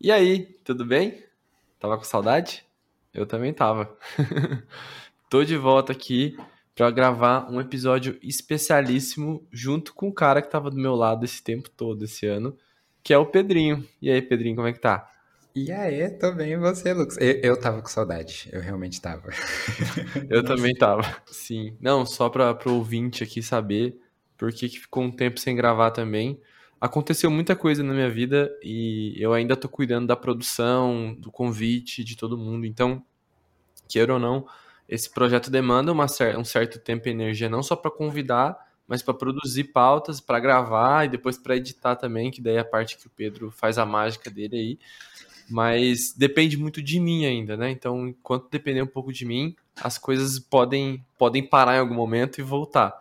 E aí, tudo bem? Tava com saudade? Eu também tava. Tô de volta aqui para gravar um episódio especialíssimo junto com o cara que tava do meu lado esse tempo todo esse ano, que é o Pedrinho. E aí, Pedrinho, como é que tá? E aí, tô bem, e você, Lucas? Eu, eu tava com saudade, eu realmente tava. eu também tava. Sim. Não, só para pro ouvinte aqui saber por que ficou um tempo sem gravar também aconteceu muita coisa na minha vida e eu ainda tô cuidando da produção, do convite de todo mundo. Então, queira ou não, esse projeto demanda uma, um certo tempo e energia, não só para convidar, mas para produzir pautas, para gravar e depois para editar também, que daí é a parte que o Pedro faz a mágica dele aí. Mas depende muito de mim ainda, né? Então, enquanto depender um pouco de mim, as coisas podem, podem parar em algum momento e voltar.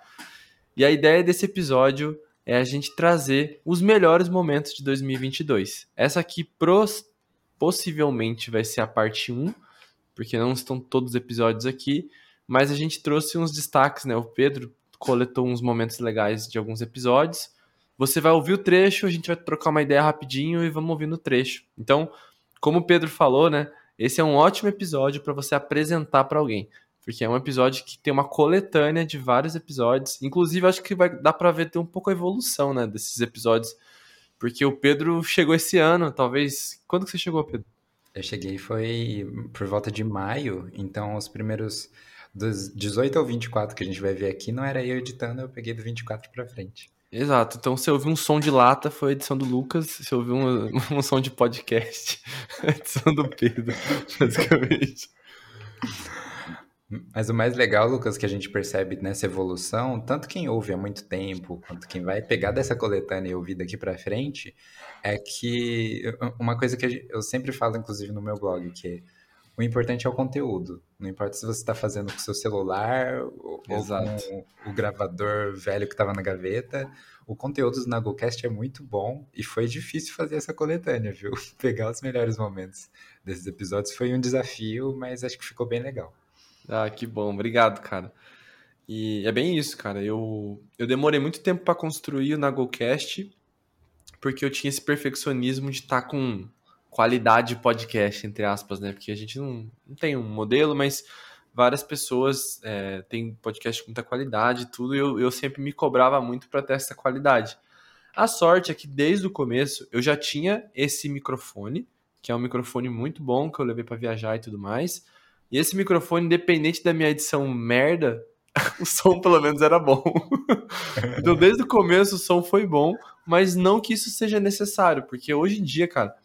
E a ideia desse episódio é a gente trazer os melhores momentos de 2022. Essa aqui pros, possivelmente vai ser a parte 1, porque não estão todos os episódios aqui, mas a gente trouxe uns destaques, né? O Pedro coletou uns momentos legais de alguns episódios. Você vai ouvir o trecho, a gente vai trocar uma ideia rapidinho e vamos ouvir no trecho. Então, como o Pedro falou, né? Esse é um ótimo episódio para você apresentar para alguém porque é um episódio que tem uma coletânea de vários episódios. Inclusive, acho que vai dar para ver ter um pouco a evolução, né, desses episódios. Porque o Pedro chegou esse ano, talvez. Quando que você chegou, Pedro? Eu cheguei foi por volta de maio, então os primeiros dos 18 ao 24 que a gente vai ver aqui não era eu editando, eu peguei do 24 para frente. Exato. Então, se ouviu um som de lata, foi a edição do Lucas. Se ouviu um, um som de podcast, a edição do Pedro, basicamente. Mas o mais legal, Lucas, que a gente percebe nessa evolução, tanto quem ouve há muito tempo, quanto quem vai pegar dessa coletânea e ouvir daqui para frente, é que uma coisa que eu sempre falo, inclusive, no meu blog, que o importante é o conteúdo. Não importa se você está fazendo com o seu celular ou com o gravador velho que estava na gaveta. O conteúdo do Nagocast é muito bom e foi difícil fazer essa coletânea, viu? Pegar os melhores momentos desses episódios foi um desafio, mas acho que ficou bem legal. Ah, que bom, obrigado, cara. E é bem isso, cara. Eu, eu demorei muito tempo para construir o NagoCast, porque eu tinha esse perfeccionismo de estar tá com qualidade de podcast, entre aspas, né? Porque a gente não, não tem um modelo, mas várias pessoas é, têm podcast com muita qualidade e tudo, e eu, eu sempre me cobrava muito para ter essa qualidade. A sorte é que desde o começo eu já tinha esse microfone, que é um microfone muito bom, que eu levei para viajar e tudo mais. E esse microfone, independente da minha edição merda, o som pelo menos era bom. então, desde o começo, o som foi bom, mas não que isso seja necessário, porque hoje em dia, cara,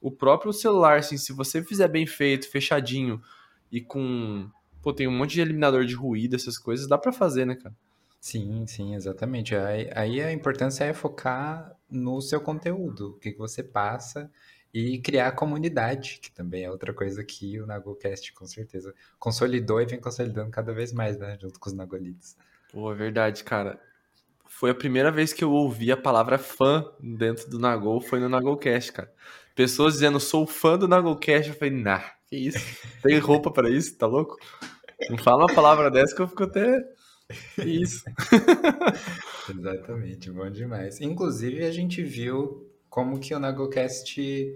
o próprio celular, assim, se você fizer bem feito, fechadinho e com. Pô, tem um monte de eliminador de ruído, essas coisas, dá para fazer, né, cara? Sim, sim, exatamente. Aí, aí a importância é focar no seu conteúdo, o que, que você passa e criar a comunidade, que também é outra coisa que o NagoCast com certeza consolidou e vem consolidando cada vez mais, né? Junto com os Nagolitos. Pô, é verdade, cara. Foi a primeira vez que eu ouvi a palavra fã dentro do Nagol, foi no NagoCast, cara. Pessoas dizendo, sou fã do NagoCast, eu falei, nah, que isso? Tem roupa para isso? Tá louco? Não fala uma palavra dessa que eu fico até. Que isso? Exatamente, bom demais. Inclusive, a gente viu como que o NagoCast,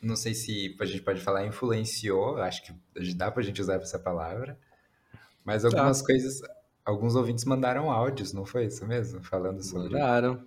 não sei se a gente pode falar influenciou, acho que dá pra gente usar essa palavra, mas algumas tá. coisas, alguns ouvintes mandaram áudios, não foi isso mesmo? Falando sobre... Mandaram.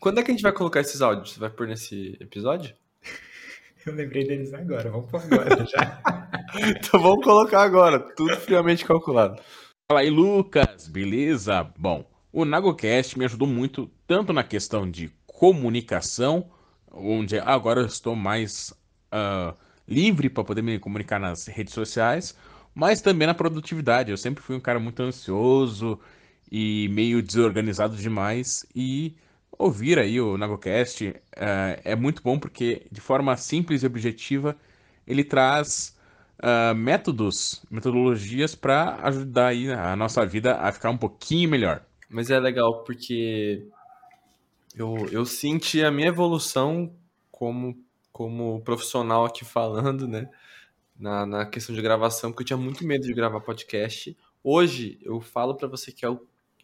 Quando é que a gente vai colocar esses áudios? Você vai pôr nesse episódio? Eu lembrei deles agora, vamos pôr agora já. então vamos colocar agora, tudo friamente calculado. Fala aí, Lucas, beleza? Bom, o NagoCast me ajudou muito, tanto na questão de comunicação, onde agora eu estou mais uh, livre para poder me comunicar nas redes sociais, mas também na produtividade. Eu sempre fui um cara muito ansioso e meio desorganizado demais e ouvir aí o NagoCast uh, é muito bom porque de forma simples e objetiva ele traz uh, métodos, metodologias para ajudar aí a nossa vida a ficar um pouquinho melhor. Mas é legal porque eu, eu senti a minha evolução como, como profissional aqui falando, né? Na, na questão de gravação, porque eu tinha muito medo de gravar podcast. Hoje, eu falo para você que é o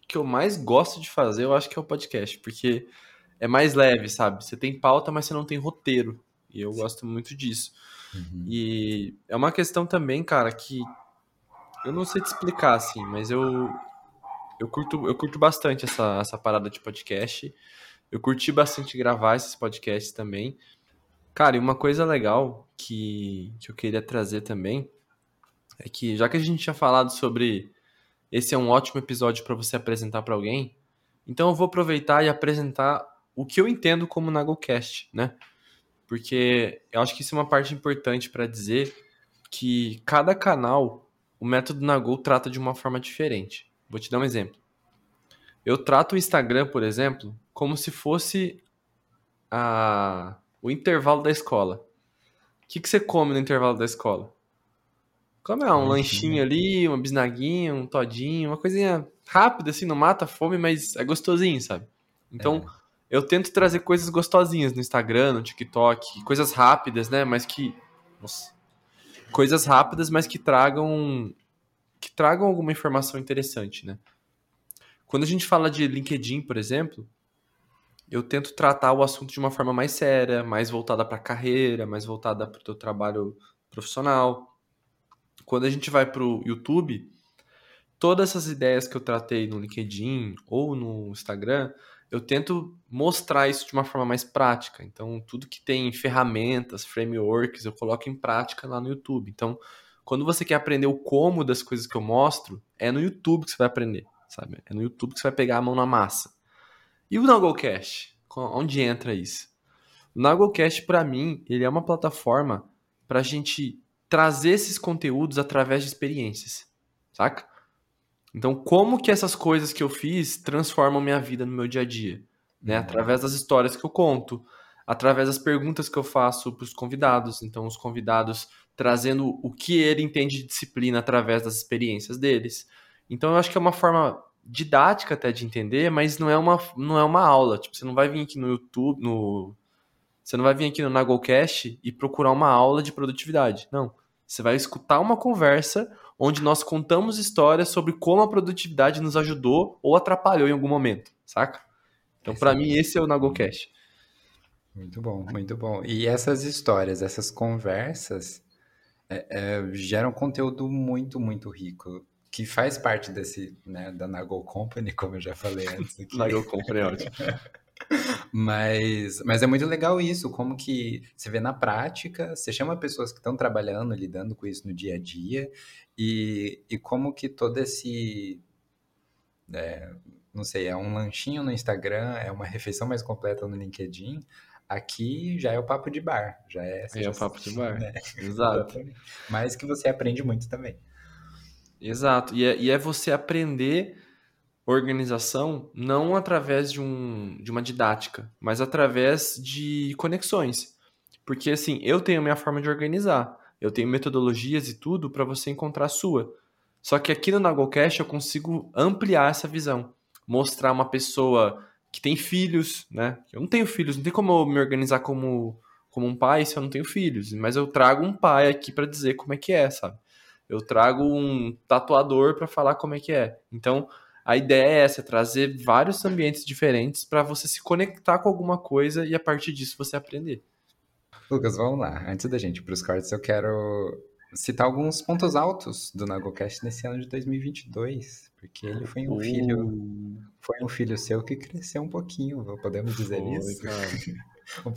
que eu mais gosto de fazer, eu acho que é o podcast, porque é mais leve, sabe? Você tem pauta, mas você não tem roteiro. E eu Sim. gosto muito disso. Uhum. E é uma questão também, cara, que eu não sei te explicar, assim, mas eu, eu, curto, eu curto bastante essa, essa parada de podcast. Eu curti bastante gravar esses podcasts também. Cara, e uma coisa legal que, que eu queria trazer também é que, já que a gente tinha falado sobre esse é um ótimo episódio para você apresentar para alguém, então eu vou aproveitar e apresentar o que eu entendo como Nagocast, né? Porque eu acho que isso é uma parte importante para dizer que cada canal, o método Nagol trata de uma forma diferente. Vou te dar um exemplo. Eu trato o Instagram, por exemplo, como se fosse a, o intervalo da escola. O que, que você come no intervalo da escola? Come ah, um lanchinho ali, uma bisnaguinha, um todinho, uma coisinha rápida, assim, não mata a fome, mas é gostosinho, sabe? Então, é. eu tento trazer coisas gostosinhas no Instagram, no TikTok, coisas rápidas, né? Mas que. Nossa. Coisas rápidas, mas que tragam. que tragam alguma informação interessante, né? Quando a gente fala de LinkedIn, por exemplo, eu tento tratar o assunto de uma forma mais séria, mais voltada para a carreira, mais voltada para o teu trabalho profissional. Quando a gente vai para o YouTube, todas essas ideias que eu tratei no LinkedIn ou no Instagram, eu tento mostrar isso de uma forma mais prática. Então, tudo que tem ferramentas, frameworks, eu coloco em prática lá no YouTube. Então, quando você quer aprender o como das coisas que eu mostro, é no YouTube que você vai aprender, sabe? É no YouTube que você vai pegar a mão na massa. E o Nagocast? Onde entra isso? O Nagocast, para mim, ele é uma plataforma para a gente trazer esses conteúdos através de experiências, saca? Então, como que essas coisas que eu fiz transformam minha vida no meu dia a dia? Né? Uhum. Através das histórias que eu conto, através das perguntas que eu faço para os convidados. Então, os convidados trazendo o que ele entende de disciplina através das experiências deles. Então, eu acho que é uma forma didática até de entender, mas não é uma, não é uma aula. Tipo, você não vai vir aqui no YouTube, no você não vai vir aqui no Nagocast e procurar uma aula de produtividade. Não. Você vai escutar uma conversa onde nós contamos histórias sobre como a produtividade nos ajudou ou atrapalhou em algum momento, saca? Então, para mim, esse é o Nagocast. Muito bom, muito bom. E essas histórias, essas conversas é, é, geram conteúdo muito, muito rico que faz parte desse, né, da Nagol Company, como eu já falei antes aqui. Nagol Company é ótimo. mas, mas é muito legal isso, como que você vê na prática, você chama pessoas que estão trabalhando, lidando com isso no dia a dia, e, e como que todo esse, é, não sei, é um lanchinho no Instagram, é uma refeição mais completa no LinkedIn, aqui já é o papo de bar, já é... É o papo de bar, né? exato. Mas que você aprende muito também. Exato. E é, e é você aprender organização não através de, um, de uma didática, mas através de conexões. Porque assim, eu tenho a minha forma de organizar, eu tenho metodologias e tudo para você encontrar a sua. Só que aqui no Nagocast eu consigo ampliar essa visão, mostrar uma pessoa que tem filhos, né? Eu não tenho filhos, não tem como eu me organizar como como um pai se eu não tenho filhos, mas eu trago um pai aqui para dizer como é que é, sabe? Eu trago um tatuador para falar como é que é. Então, a ideia é essa, é trazer vários ambientes diferentes para você se conectar com alguma coisa e a partir disso você aprender. Lucas, vamos lá. Antes da gente ir para os cortes, eu quero citar alguns pontos altos do Nagocast nesse ano de 2022, porque ele foi um uh. filho, foi um filho seu que cresceu um pouquinho, podemos dizer foi, isso. Cara.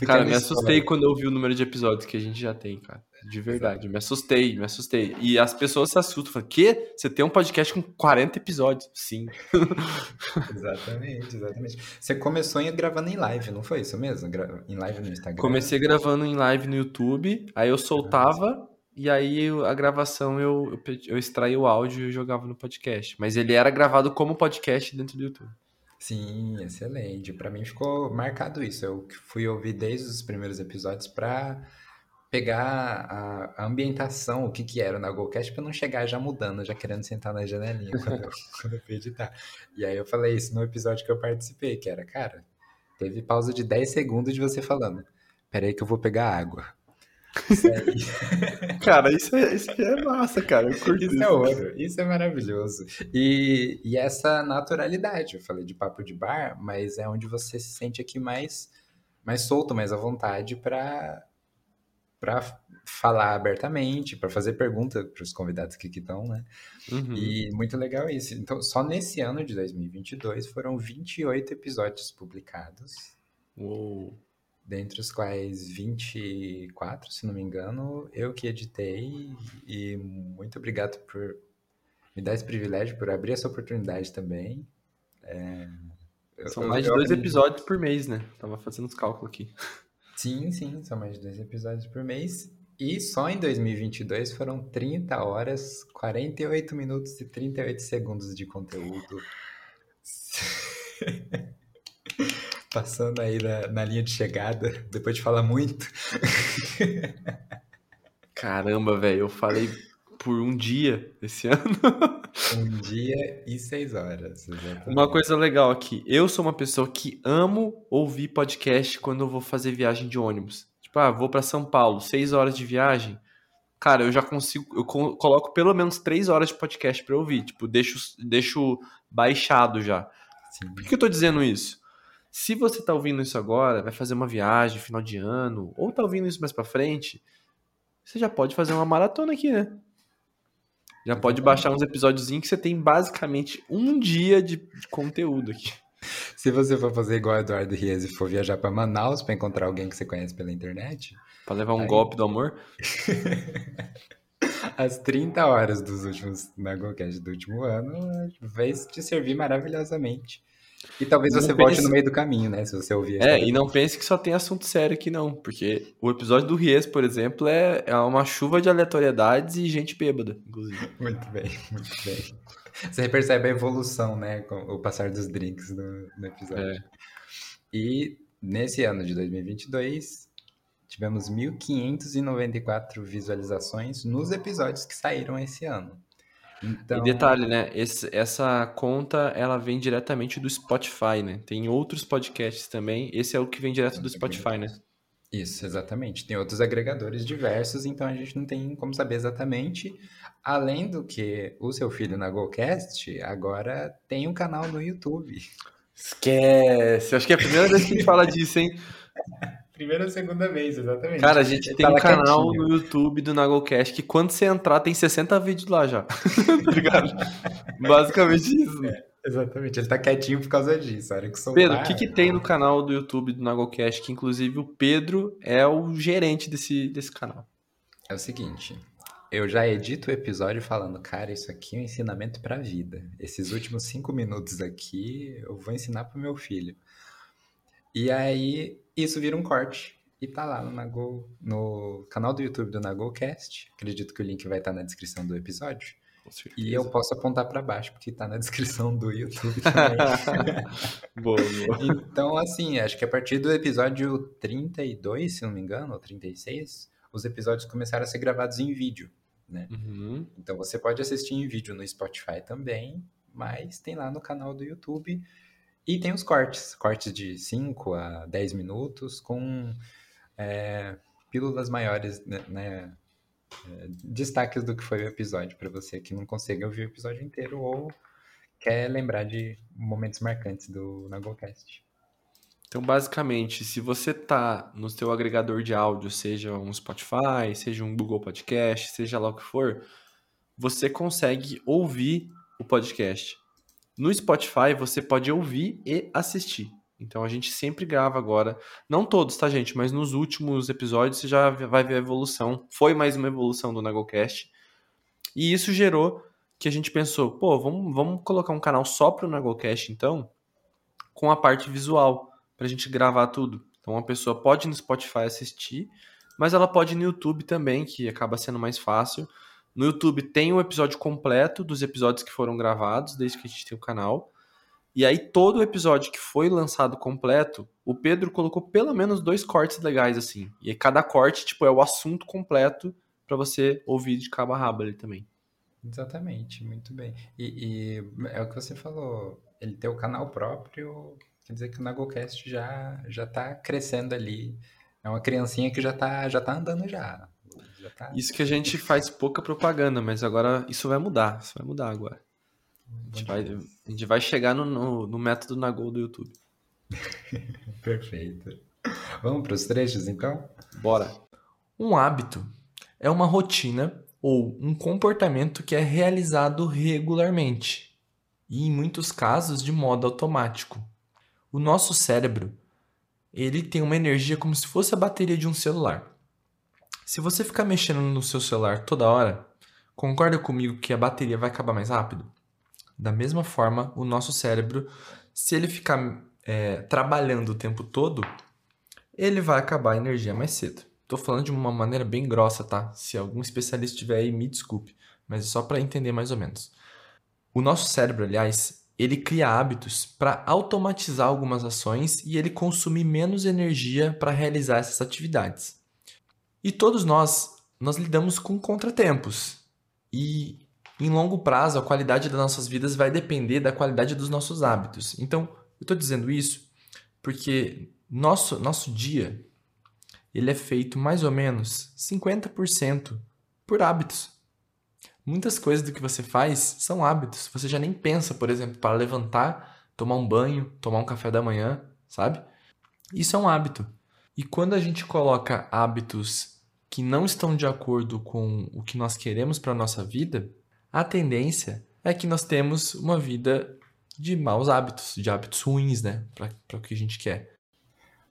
Cara, me assustei quando eu vi o número de episódios que a gente já tem, cara. De verdade, Exato. me assustei, me assustei. E as pessoas se assustam, falam, que? Você tem um podcast com 40 episódios? Sim. exatamente, exatamente. Você começou gravando em live, não foi isso mesmo? Em live no Instagram? Comecei gravando em live no YouTube, aí eu soltava, e aí a gravação eu, eu, eu extraí o áudio e jogava no podcast. Mas ele era gravado como podcast dentro do YouTube. Sim, excelente. Para mim ficou marcado isso. Eu fui ouvir desde os primeiros episódios para pegar a, ambientação, o que que era o Nagolcast, para não chegar já mudando, já querendo sentar na janelinha quando quando eu fui editar. E aí eu falei isso no episódio que eu participei, que era, cara, teve pausa de 10 segundos de você falando. Peraí que eu vou pegar água. Isso aí. cara, isso, é, isso é massa, cara. isso, isso é ouro, isso é maravilhoso. E, e essa naturalidade, eu falei de papo de bar, mas é onde você se sente aqui mais, mais solto, mais à vontade para para falar abertamente, para fazer pergunta para os convidados que estão, né? Uhum. E muito legal isso. Então, só nesse ano de 2022 foram 28 episódios publicados. Uou. Dentre os quais 24, se não me engano, eu que editei. E muito obrigado por me dar esse privilégio, por abrir essa oportunidade também. É, São eu, mais de dois episódios por mês, né? Tava fazendo os cálculos aqui. Sim, sim, são mais de dois episódios por mês. E só em 2022 foram 30 horas, 48 minutos e 38 segundos de conteúdo. Passando aí na, na, linha de chegada, depois de falar muito. Caramba, velho, eu falei por um dia esse ano. Um dia e seis horas. Exatamente. Uma coisa legal aqui, eu sou uma pessoa que amo ouvir podcast quando eu vou fazer viagem de ônibus. Tipo, ah, vou para São Paulo, seis horas de viagem. Cara, eu já consigo, eu coloco pelo menos três horas de podcast para ouvir. Tipo, deixo, deixo baixado já. Sim. Por que eu tô dizendo isso? Se você tá ouvindo isso agora, vai fazer uma viagem final de ano, ou tá ouvindo isso mais para frente, você já pode fazer uma maratona aqui, né? Já pode baixar uns episódios que você tem basicamente um dia de, conteúdo aqui. Se você for fazer igual Eduardo Ries e for viajar para Manaus para encontrar alguém que você conhece pela internet. Para levar um aí... golpe do amor? As 30 horas dos últimos Nagocast do último ano vai te servir maravilhosamente. E talvez você não volte pense... no meio do caminho, né? Se você ouvir. É, e não pense que só tem assunto sério aqui, não. Porque o episódio do Ries, por exemplo, é, é uma chuva de aleatoriedades e gente bêbada, inclusive. Muito bem, muito bem. Você percebe a evolução, né? Com o passar dos drinks no, no episódio. É. E nesse ano de 2022, tivemos 1.594 visualizações nos episódios que saíram esse ano. Então... E detalhe, né? Esse, essa conta ela vem diretamente do Spotify, né? Tem outros podcasts também. Esse é o que vem direto do Spotify, né? Isso, exatamente. Tem outros agregadores diversos, então a gente não tem como saber exatamente. Além do que o seu filho na GoCast agora tem um canal no YouTube. Esquece! Acho que é a primeira vez que a gente fala disso, hein? Primeira ou segunda vez, exatamente. Cara, a gente tem tá um canal quietinho. no YouTube do Nagocast que quando você entrar tem 60 vídeos lá já. Obrigado. Basicamente isso. É, exatamente. Ele tá quietinho por causa disso. A hora que soltar, Pedro, o que, que tem no canal do YouTube do Nagocast que inclusive o Pedro é o gerente desse, desse canal? É o seguinte. Eu já edito o episódio falando, cara, isso aqui é um ensinamento pra vida. Esses últimos cinco minutos aqui eu vou ensinar pro meu filho. E aí isso vira um corte. E tá lá no, Nago, no canal do YouTube do NagoCast. Acredito que o link vai estar na descrição do episódio. E eu posso apontar para baixo, porque tá na descrição do YouTube também. boa, boa. Então, assim, acho que a partir do episódio 32, se não me engano, ou 36, os episódios começaram a ser gravados em vídeo, né? Uhum. Então você pode assistir em vídeo no Spotify também, mas tem lá no canal do YouTube. E tem os cortes, cortes de 5 a 10 minutos com é, pílulas maiores, né, né é, destaques do que foi o episódio para você que não consegue ouvir o episódio inteiro ou quer lembrar de momentos marcantes do Nagocast. Então, basicamente, se você tá no seu agregador de áudio, seja um Spotify, seja um Google Podcast, seja lá o que for, você consegue ouvir o podcast. No Spotify você pode ouvir e assistir. Então a gente sempre grava agora, não todos, tá, gente? Mas nos últimos episódios você já vai ver a evolução. Foi mais uma evolução do Nagocast. E isso gerou que a gente pensou, pô, vamos, vamos colocar um canal só pro Nagocast, então, com a parte visual, pra gente gravar tudo. Então a pessoa pode ir no Spotify assistir, mas ela pode ir no YouTube também, que acaba sendo mais fácil. No YouTube tem um episódio completo dos episódios que foram gravados, desde que a gente tem o canal. E aí, todo o episódio que foi lançado completo, o Pedro colocou pelo menos dois cortes legais, assim. E cada corte, tipo, é o assunto completo para você ouvir de cabo a rabo ali também. Exatamente, muito bem. E, e, é o que você falou, ele tem o canal próprio, quer dizer que o Nagocast já, já tá crescendo ali. É uma criancinha que já tá, já tá andando já. Tá... Isso que a gente faz pouca propaganda, mas agora isso vai mudar. Isso vai mudar agora. A gente, vai, a gente vai chegar no, no, no método Nagol do YouTube. Perfeito. Vamos para os trechos, então? Bora. Um hábito é uma rotina ou um comportamento que é realizado regularmente e, em muitos casos, de modo automático. O nosso cérebro ele tem uma energia como se fosse a bateria de um celular. Se você ficar mexendo no seu celular toda hora, concorda comigo que a bateria vai acabar mais rápido? Da mesma forma, o nosso cérebro, se ele ficar é, trabalhando o tempo todo, ele vai acabar a energia mais cedo. Tô falando de uma maneira bem grossa, tá? Se algum especialista estiver aí, me desculpe, mas é só para entender mais ou menos. O nosso cérebro, aliás, ele cria hábitos para automatizar algumas ações e ele consumir menos energia para realizar essas atividades. E todos nós, nós lidamos com contratempos. E em longo prazo, a qualidade das nossas vidas vai depender da qualidade dos nossos hábitos. Então, eu estou dizendo isso porque nosso, nosso dia ele é feito mais ou menos 50% por hábitos. Muitas coisas do que você faz são hábitos. Você já nem pensa, por exemplo, para levantar, tomar um banho, tomar um café da manhã, sabe? Isso é um hábito. E quando a gente coloca hábitos que não estão de acordo com o que nós queremos para a nossa vida, a tendência é que nós temos uma vida de maus hábitos, de hábitos ruins, né? Para o que a gente quer.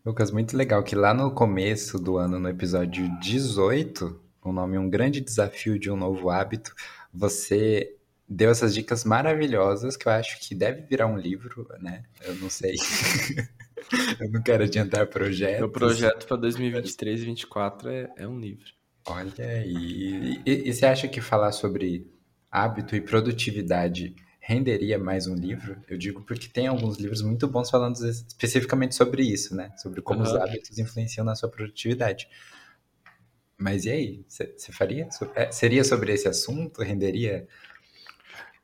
Lucas, muito legal que lá no começo do ano, no episódio 18, o nome Um Grande Desafio de um Novo Hábito, você deu essas dicas maravilhosas que eu acho que deve virar um livro, né? Eu não sei. eu não quero adiantar projetos. O projeto para 2023 e 2024 é, é um livro. Olha aí. E, e, e você acha que falar sobre hábito e produtividade renderia mais um livro? Eu digo porque tem alguns livros muito bons falando especificamente sobre isso, né? Sobre como uhum. os hábitos influenciam na sua produtividade. Mas e aí? Você faria? É, seria sobre esse assunto? Renderia?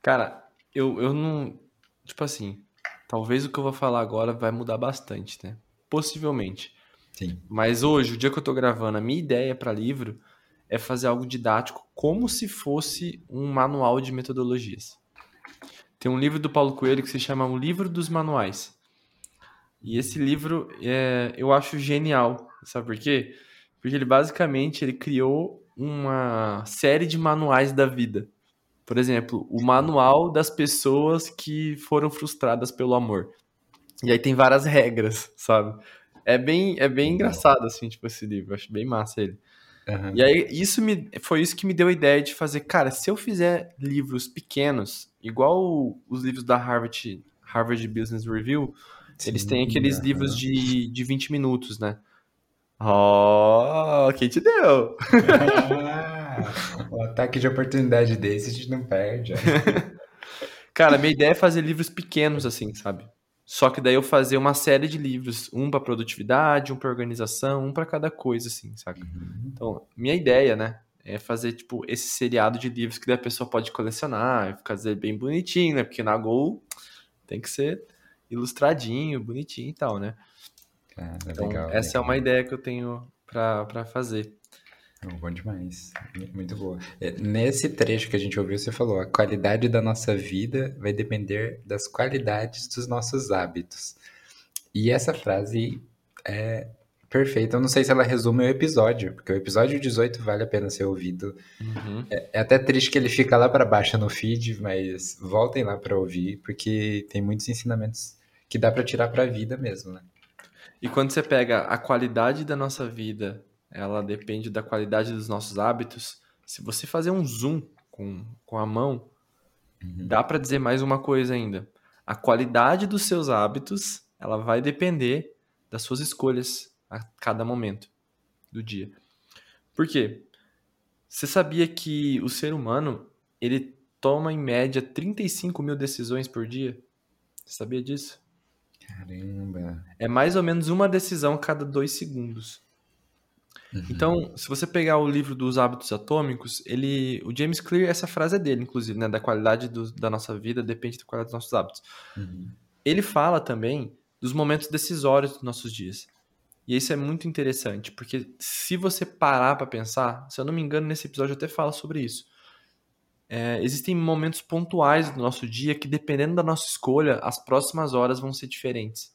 Cara, eu, eu não. Tipo assim, talvez o que eu vou falar agora vai mudar bastante, né? Possivelmente. Sim. Mas hoje, o dia que eu tô gravando, a minha ideia para livro é fazer algo didático como se fosse um manual de metodologias. Tem um livro do Paulo Coelho que se chama O Livro dos Manuais. E esse livro é, eu acho genial. Sabe por quê? Porque ele basicamente ele criou uma série de manuais da vida. Por exemplo, o manual das pessoas que foram frustradas pelo amor. E aí tem várias regras, sabe? É bem, é bem engraçado, assim, tipo, esse livro. Eu acho bem massa ele. Uhum. E aí, isso me, foi isso que me deu a ideia de fazer, cara, se eu fizer livros pequenos, igual os livros da Harvard, Harvard Business Review, Sim, eles têm aqueles uhum. livros de, de 20 minutos, né? Oh, quem te deu? Ah, um ataque de oportunidade desse a gente não perde. Cara, minha ideia é fazer livros pequenos assim, sabe? Só que daí eu fazer uma série de livros, um para produtividade, um para organização, um para cada coisa assim, sabe? Uhum. Então, minha ideia, né, é fazer tipo esse seriado de livros que daí a pessoa pode colecionar, fazer bem bonitinho, né? Porque na Gol tem que ser ilustradinho, bonitinho e tal, né? Ah, é então, legal, essa legal. é uma ideia que eu tenho para fazer. Bom demais, muito boa. É, nesse trecho que a gente ouviu, você falou: a qualidade da nossa vida vai depender das qualidades dos nossos hábitos. E essa frase é perfeita. Eu não sei se ela resume o episódio, porque o episódio 18 vale a pena ser ouvido. Uhum. É, é, até triste que ele fica lá para baixo no feed, mas voltem lá para ouvir, porque tem muitos ensinamentos que dá para tirar para a vida mesmo, né? E quando você pega a qualidade da nossa vida, ela depende da qualidade dos nossos hábitos. Se você fazer um zoom com, com a mão, uhum. dá para dizer mais uma coisa ainda. A qualidade dos seus hábitos, ela vai depender das suas escolhas a cada momento do dia. Por quê? Você sabia que o ser humano, ele toma em média 35 mil decisões por dia? Você sabia disso? Caramba. É mais ou menos uma decisão a cada dois segundos. Uhum. Então, se você pegar o livro dos hábitos atômicos, ele, o James Clear, essa frase é dele, inclusive, né? Da qualidade do, da nossa vida depende da qualidade dos nossos hábitos. Uhum. Ele fala também dos momentos decisórios dos nossos dias. E isso é muito interessante, porque se você parar para pensar, se eu não me engano, nesse episódio eu até falo sobre isso. É, existem momentos pontuais do nosso dia que, dependendo da nossa escolha, as próximas horas vão ser diferentes.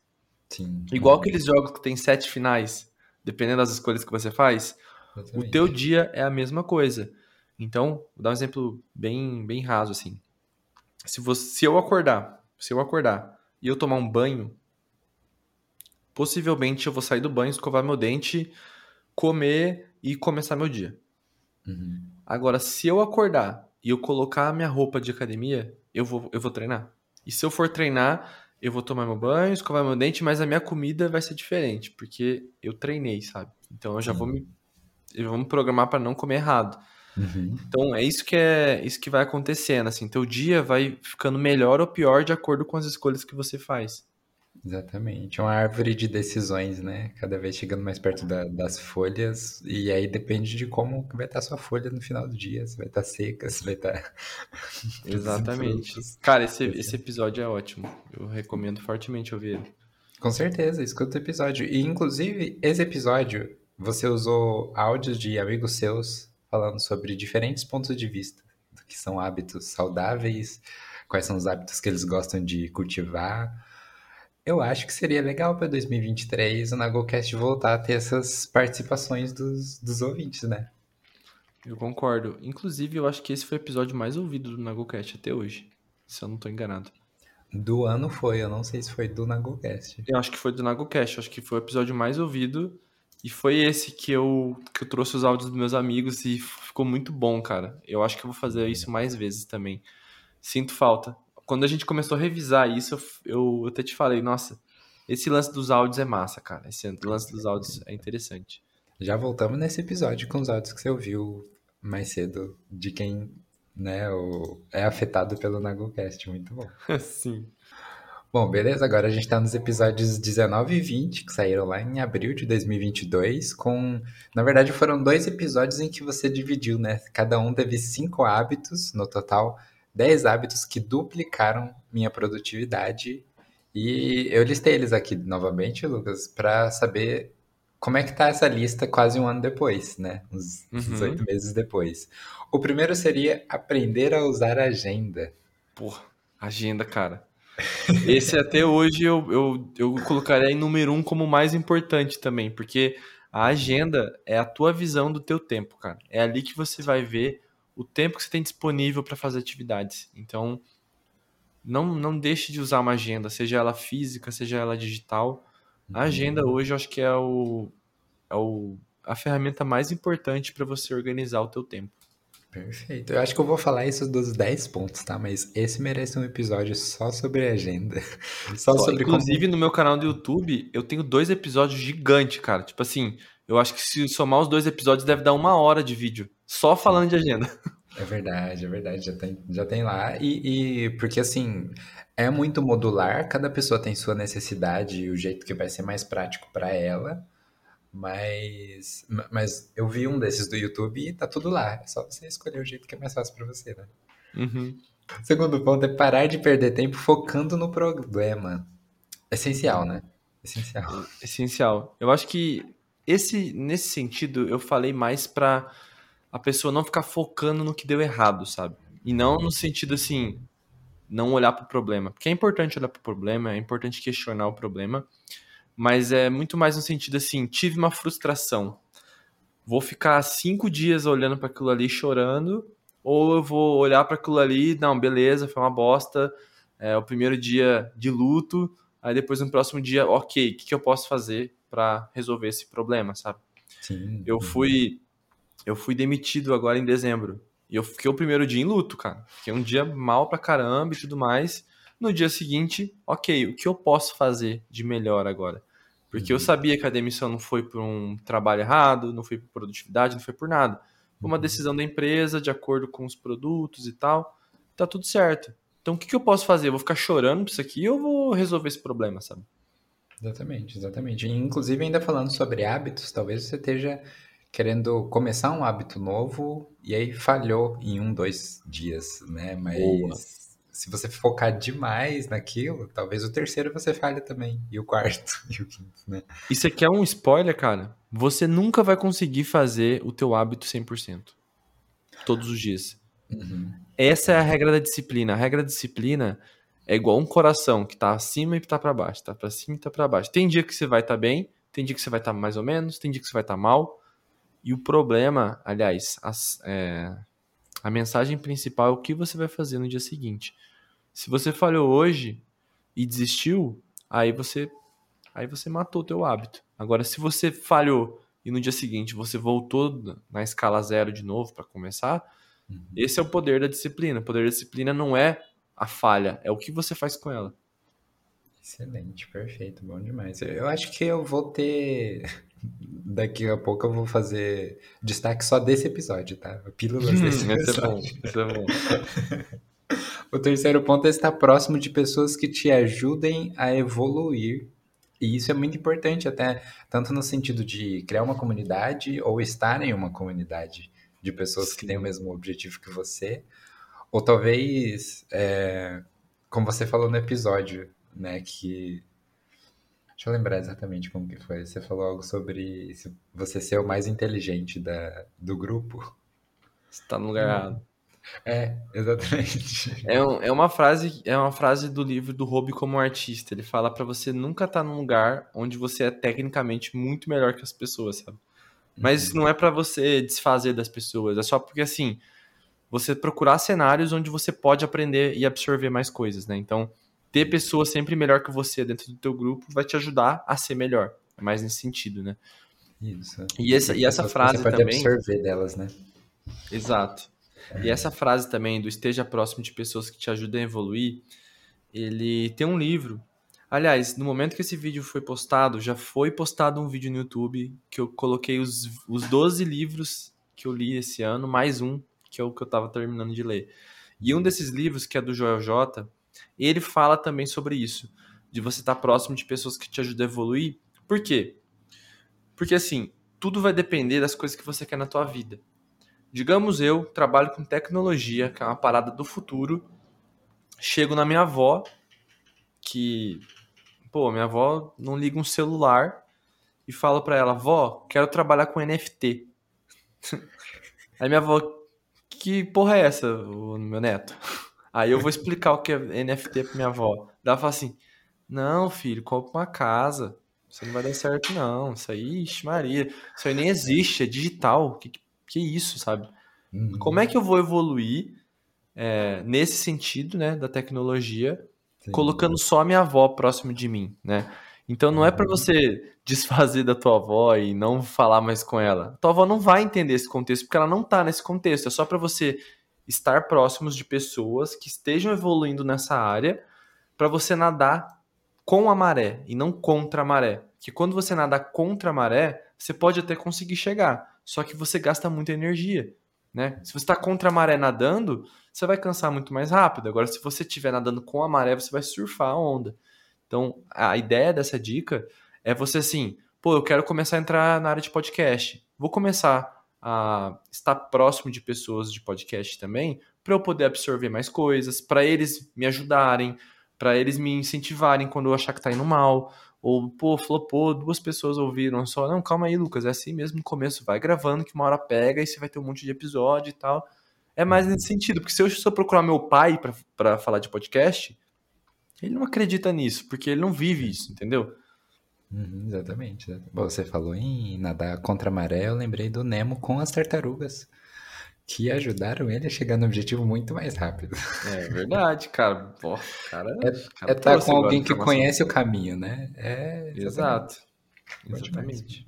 Sim. Igual aqueles jogos que tem sete finais, dependendo das escolhas que você faz. O teu dia é a mesma coisa. Então, vou dar um exemplo bem, bem raso assim. Se, você, se eu acordar, se eu acordar e eu tomar um banho, possivelmente eu vou sair do banho, escovar meu dente, comer e começar meu dia. Uhum. Agora, se eu acordar e eu colocar a minha roupa de academia, eu vou, eu vou treinar. E se eu for treinar, eu vou tomar meu banho, escovar meu dente, mas a minha comida vai ser diferente, porque eu treinei, sabe? Então eu já vou me, eu vou me programar para não comer errado. Uhum. Então é isso que é isso que vai acontecendo, assim, teu dia vai ficando melhor ou pior de acordo com as escolhas que você faz. Exatamente. Uma árvore de decisões, né? Cada vez chegando mais perto da- das folhas. E aí depende de como vai estar a sua folha no final do dia. Se vai estar seca, se vai estar. Exatamente. Cara, esse, esse episódio é ótimo. Eu recomendo fortemente ouvir ele. Com certeza, escuta o episódio. E inclusive, esse episódio, você usou áudios de amigos seus falando sobre diferentes pontos de vista do que são hábitos saudáveis, quais são os hábitos que eles gostam de cultivar. Eu acho que seria legal para 2023 o NagoCast voltar a ter essas participações dos, dos ouvintes, né? Eu concordo. Inclusive, eu acho que esse foi o episódio mais ouvido do NagoCast até hoje. Se eu não tô enganado. Do ano foi, eu não sei se foi do NagoCast. Eu acho que foi do NagoCast. Acho que foi o episódio mais ouvido. E foi esse que eu, que eu trouxe os áudios dos meus amigos e ficou muito bom, cara. Eu acho que eu vou fazer isso mais vezes também. Sinto falta. Quando a gente começou a revisar isso, eu, eu até te falei, nossa, esse lance dos áudios é massa, cara. Esse lance dos áudios é interessante. Já voltamos nesse episódio com os áudios que você ouviu mais cedo de quem né, o- é afetado pelo NagoCast. Muito bom. Sim. Bom, beleza. Agora a gente tá nos episódios 19 e 20, que saíram lá em abril de 2022, com... Na verdade, foram dois episódios em que você dividiu, né? Cada um teve cinco hábitos, no total, 10 hábitos que duplicaram minha produtividade. E eu listei eles aqui novamente, Lucas, para saber como é que tá essa lista quase um ano depois, né? Uns Uhum. 18 meses depois. O primeiro seria aprender a usar a agenda. Porra, agenda, cara. Esse até hoje eu, eu, eu colocaria em número um como mais importante também, porque a agenda é a tua visão do teu tempo, cara. É ali que você vai ver o tempo que você tem disponível para fazer atividades. Então, não, não deixe de usar uma agenda, seja ela física, seja ela digital. A agenda hoje eu acho que é, o, é o, a ferramenta mais importante para você organizar o teu tempo. Perfeito. Eu acho que eu vou falar isso dos 10 pontos, tá? Mas esse merece um episódio só sobre agenda. Só sobre como... Inclusive, no meu canal do YouTube, eu tenho dois episódios gigantes, cara. Tipo assim, eu acho que se somar os dois episódios, deve dar uma hora de vídeo. Só falando de agenda. É verdade, é verdade. Já tem, já tem lá. E, e porque assim, é muito modular, cada pessoa tem sua necessidade e o jeito que vai ser mais prático para ela. Mas, mas eu vi um desses do YouTube e tá tudo lá. É só você escolher o jeito que é mais fácil para você, né? Uhum. Segundo ponto é parar de perder tempo focando no problema. Essencial, né? Essencial. Essencial. Eu acho que esse, nesse sentido, eu falei mais pra a pessoa não ficar focando no que deu errado, sabe? E não no sentido assim, não olhar pro problema. Porque é importante olhar pro problema, é importante questionar o problema, mas é muito mais no sentido assim, tive uma frustração. Vou ficar cinco dias olhando para aquilo ali chorando, ou eu vou olhar para aquilo ali, não, beleza, foi uma bosta, é o primeiro dia de luto, aí depois no próximo dia, ok, o que, que eu posso fazer para resolver esse problema, sabe? Sim. Eu fui eu fui demitido agora em dezembro. E eu fiquei o primeiro dia em luto, cara. Fiquei um dia mal pra caramba e tudo mais. No dia seguinte, ok, o que eu posso fazer de melhor agora? Porque eu sabia que a demissão não foi por um trabalho errado, não foi por produtividade, não foi por nada. Foi uma decisão da empresa, de acordo com os produtos e tal. Tá tudo certo. Então o que, que eu posso fazer? Eu vou ficar chorando por isso aqui ou eu vou resolver esse problema, sabe? Exatamente, exatamente. Inclusive, ainda falando sobre hábitos, talvez você esteja querendo começar um hábito novo e aí falhou em um, dois dias, né? Mas Boa. se você focar demais naquilo, talvez o terceiro você falhe também, e o quarto, e o quinto, né? Isso aqui é um spoiler, cara. Você nunca vai conseguir fazer o teu hábito 100%. Todos os dias. Uhum. Essa é a regra da disciplina. A regra da disciplina é igual um coração que tá acima e tá para baixo, tá para cima e tá para baixo. Tem dia que você vai estar tá bem, tem dia que você vai estar tá mais ou menos, tem dia que você vai estar tá mal. E o problema, aliás, as, é, a mensagem principal é o que você vai fazer no dia seguinte. Se você falhou hoje e desistiu, aí você aí você matou o teu hábito. Agora, se você falhou e no dia seguinte você voltou na escala zero de novo para começar, uhum. esse é o poder da disciplina. O poder da disciplina não é a falha, é o que você faz com ela. Excelente, perfeito, bom demais. Eu acho que eu vou ter. Daqui a pouco eu vou fazer destaque só desse episódio, tá? Pílulas hum, desse episódio. é bom, isso é bom. o terceiro ponto é estar próximo de pessoas que te ajudem a evoluir. E isso é muito importante, até tanto no sentido de criar uma comunidade ou estar em uma comunidade de pessoas Sim. que têm o mesmo objetivo que você. Ou talvez, é, como você falou no episódio, né? Que. Deixa eu lembrar exatamente como que foi. Você falou algo sobre você ser o mais inteligente da, do grupo. Você tá no lugar errado. É, exatamente. É, um, é, uma frase, é uma frase do livro do Hobby como artista. Ele fala para você nunca estar tá num lugar onde você é tecnicamente muito melhor que as pessoas, sabe? Mas uhum. não é para você desfazer das pessoas, é só porque assim, você procurar cenários onde você pode aprender e absorver mais coisas, né? Então, ter pessoas sempre melhor que você dentro do teu grupo vai te ajudar a ser melhor. É mais nesse sentido, né? Isso. E essa, e essa frase você também. absorver delas, né? Exato. E essa frase também do esteja próximo de pessoas que te ajudem a evoluir, ele tem um livro. Aliás, no momento que esse vídeo foi postado, já foi postado um vídeo no YouTube que eu coloquei os, os 12 livros que eu li esse ano, mais um, que é o que eu estava terminando de ler. E um desses livros, que é do Joel J., ele fala também sobre isso, de você estar próximo de pessoas que te ajudam a evoluir. Por quê? Porque assim, tudo vai depender das coisas que você quer na tua vida. Digamos eu trabalho com tecnologia, que é uma parada do futuro. Chego na minha avó, que pô, minha avó não liga um celular e falo para ela, vó, quero trabalhar com NFT. Aí minha avó, que porra é essa, meu neto? Aí eu vou explicar o que é NFT pra minha avó. Ela fala assim: Não, filho, compra uma casa. Isso não vai dar certo, não. Isso aí, ixi, Maria. Isso aí nem existe, é digital. Que, que, isso, sabe? Uhum. Como é que eu vou evoluir é, nesse sentido, né, da tecnologia, Sim. colocando só a minha avó próximo de mim, né? Então não é para uhum. você desfazer da tua avó e não falar mais com ela. Tua avó não vai entender esse contexto porque ela não tá nesse contexto. É só para você estar próximos de pessoas que estejam evoluindo nessa área para você nadar com a maré e não contra a maré. Que quando você nadar contra a maré, você pode até conseguir chegar, só que você gasta muita energia, né? Se você está contra a maré nadando, você vai cansar muito mais rápido. Agora, se você estiver nadando com a maré, você vai surfar a onda. Então, a ideia dessa dica é você assim, pô, eu quero começar a entrar na área de podcast. Vou começar a estar próximo de pessoas de podcast também, para eu poder absorver mais coisas, para eles me ajudarem, para eles me incentivarem quando eu achar que tá indo mal. Ou, pô, flopou, duas pessoas ouviram só. Não, calma aí, Lucas, é assim mesmo no começo. Vai gravando que uma hora pega e você vai ter um monte de episódio e tal. É mais nesse sentido, porque se eu, eu procurar meu pai para falar de podcast, ele não acredita nisso, porque ele não vive isso, entendeu? Uhum, exatamente. Bom, você falou em nadar contra a maré, eu lembrei do Nemo com as tartarugas, que ajudaram ele a chegar no objetivo muito mais rápido. É verdade, cara. Pô, cara é cara é estar tá com alguém que conhece o caminho, né? É, exatamente. Exato. Exatamente.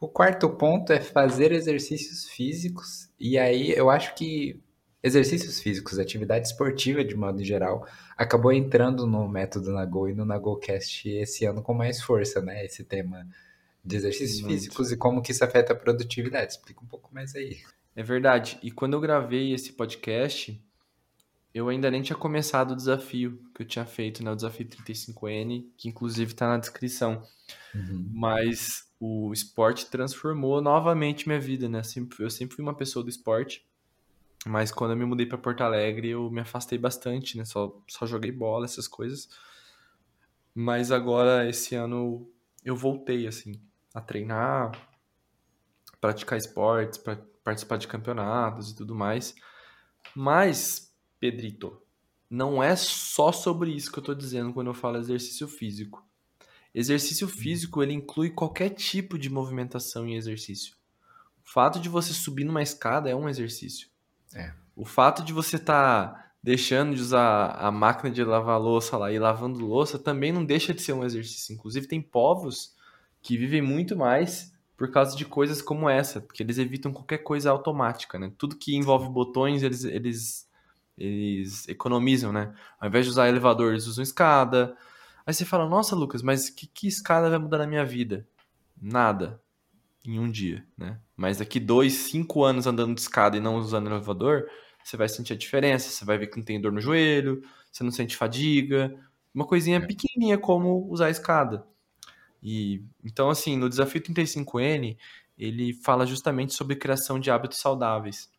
O quarto ponto é fazer exercícios físicos. E aí eu acho que exercícios físicos, atividade esportiva de modo geral, acabou entrando no método Nagô e no NagoCast esse ano com mais força, né? Esse tema de exercícios Muito. físicos e como que isso afeta a produtividade. Explica um pouco mais aí. É verdade. E quando eu gravei esse podcast, eu ainda nem tinha começado o desafio que eu tinha feito, né? O desafio 35N, que inclusive está na descrição. Uhum. Mas o esporte transformou novamente minha vida, né? Eu sempre fui uma pessoa do esporte. Mas quando eu me mudei para Porto Alegre, eu me afastei bastante, né? Só, só joguei bola, essas coisas. Mas agora, esse ano, eu voltei, assim, a treinar, praticar esportes, pra participar de campeonatos e tudo mais. Mas, Pedrito, não é só sobre isso que eu tô dizendo quando eu falo exercício físico. Exercício físico, ele inclui qualquer tipo de movimentação em exercício O fato de você subir numa escada é um exercício. É. O fato de você estar tá deixando de usar a máquina de lavar louça lá e lavando louça também não deixa de ser um exercício. Inclusive, tem povos que vivem muito mais por causa de coisas como essa, que eles evitam qualquer coisa automática, né? Tudo que envolve botões, eles, eles, eles economizam, né? Ao invés de usar elevador, eles usam escada. Aí você fala, nossa, Lucas, mas que, que escada vai mudar na minha vida? Nada. Em um dia, né? Mas daqui dois, cinco anos andando de escada e não usando elevador, você vai sentir a diferença. Você vai ver que não tem dor no joelho, você não sente fadiga. Uma coisinha é. pequenininha como usar a escada. E então assim, no desafio 35N, ele fala justamente sobre criação de hábitos saudáveis.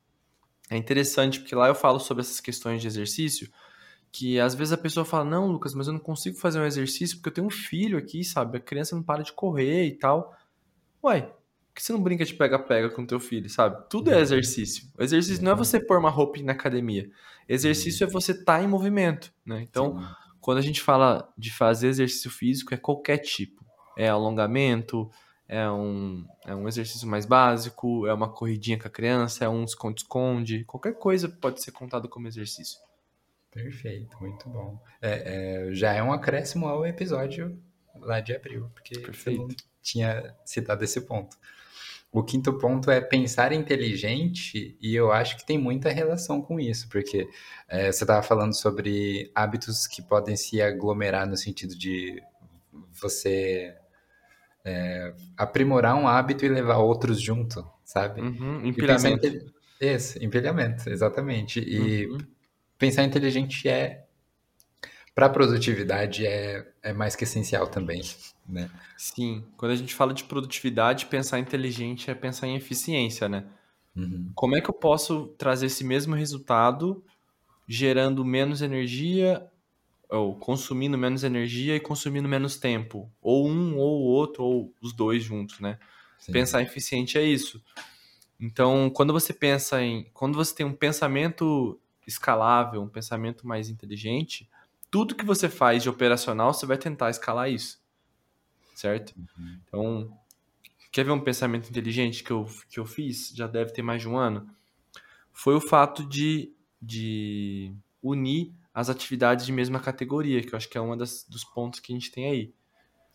É interessante porque lá eu falo sobre essas questões de exercício, que às vezes a pessoa fala: "Não, Lucas, mas eu não consigo fazer um exercício porque eu tenho um filho aqui, sabe? A criança não para de correr e tal". Uai, por que você não brinca de pega-pega com teu filho, sabe? Tudo é exercício. O exercício não é você pôr uma roupa na academia. Exercício é você estar tá em movimento, né? Então, Sim. quando a gente fala de fazer exercício físico, é qualquer tipo é alongamento, é um, é um exercício mais básico, é uma corridinha com a criança, é um esconde-esconde, qualquer coisa pode ser contado como exercício. Perfeito, muito bom. É, é, já é um acréscimo ao episódio lá de abril, porque Perfeito. você não tinha citado esse ponto. O quinto ponto é pensar inteligente, e eu acho que tem muita relação com isso, porque é, você estava falando sobre hábitos que podem se aglomerar no sentido de você é, aprimorar um hábito e levar outros junto, sabe? Uhum, empilhamento. Isso, empilhamento, exatamente. E uhum. pensar inteligente é para produtividade é, é mais que essencial também, né? Sim, quando a gente fala de produtividade, pensar inteligente é pensar em eficiência, né? Uhum. Como é que eu posso trazer esse mesmo resultado gerando menos energia ou consumindo menos energia e consumindo menos tempo. Ou um, ou o outro, ou os dois juntos, né? Sim. Pensar eficiente é isso. Então, quando você pensa em. Quando você tem um pensamento escalável, um pensamento mais inteligente, tudo que você faz de operacional, você vai tentar escalar isso. Certo? Uhum. Então, quer ver um pensamento inteligente que eu, que eu fiz? Já deve ter mais de um ano. Foi o fato de, de unir as atividades de mesma categoria, que eu acho que é um dos pontos que a gente tem aí.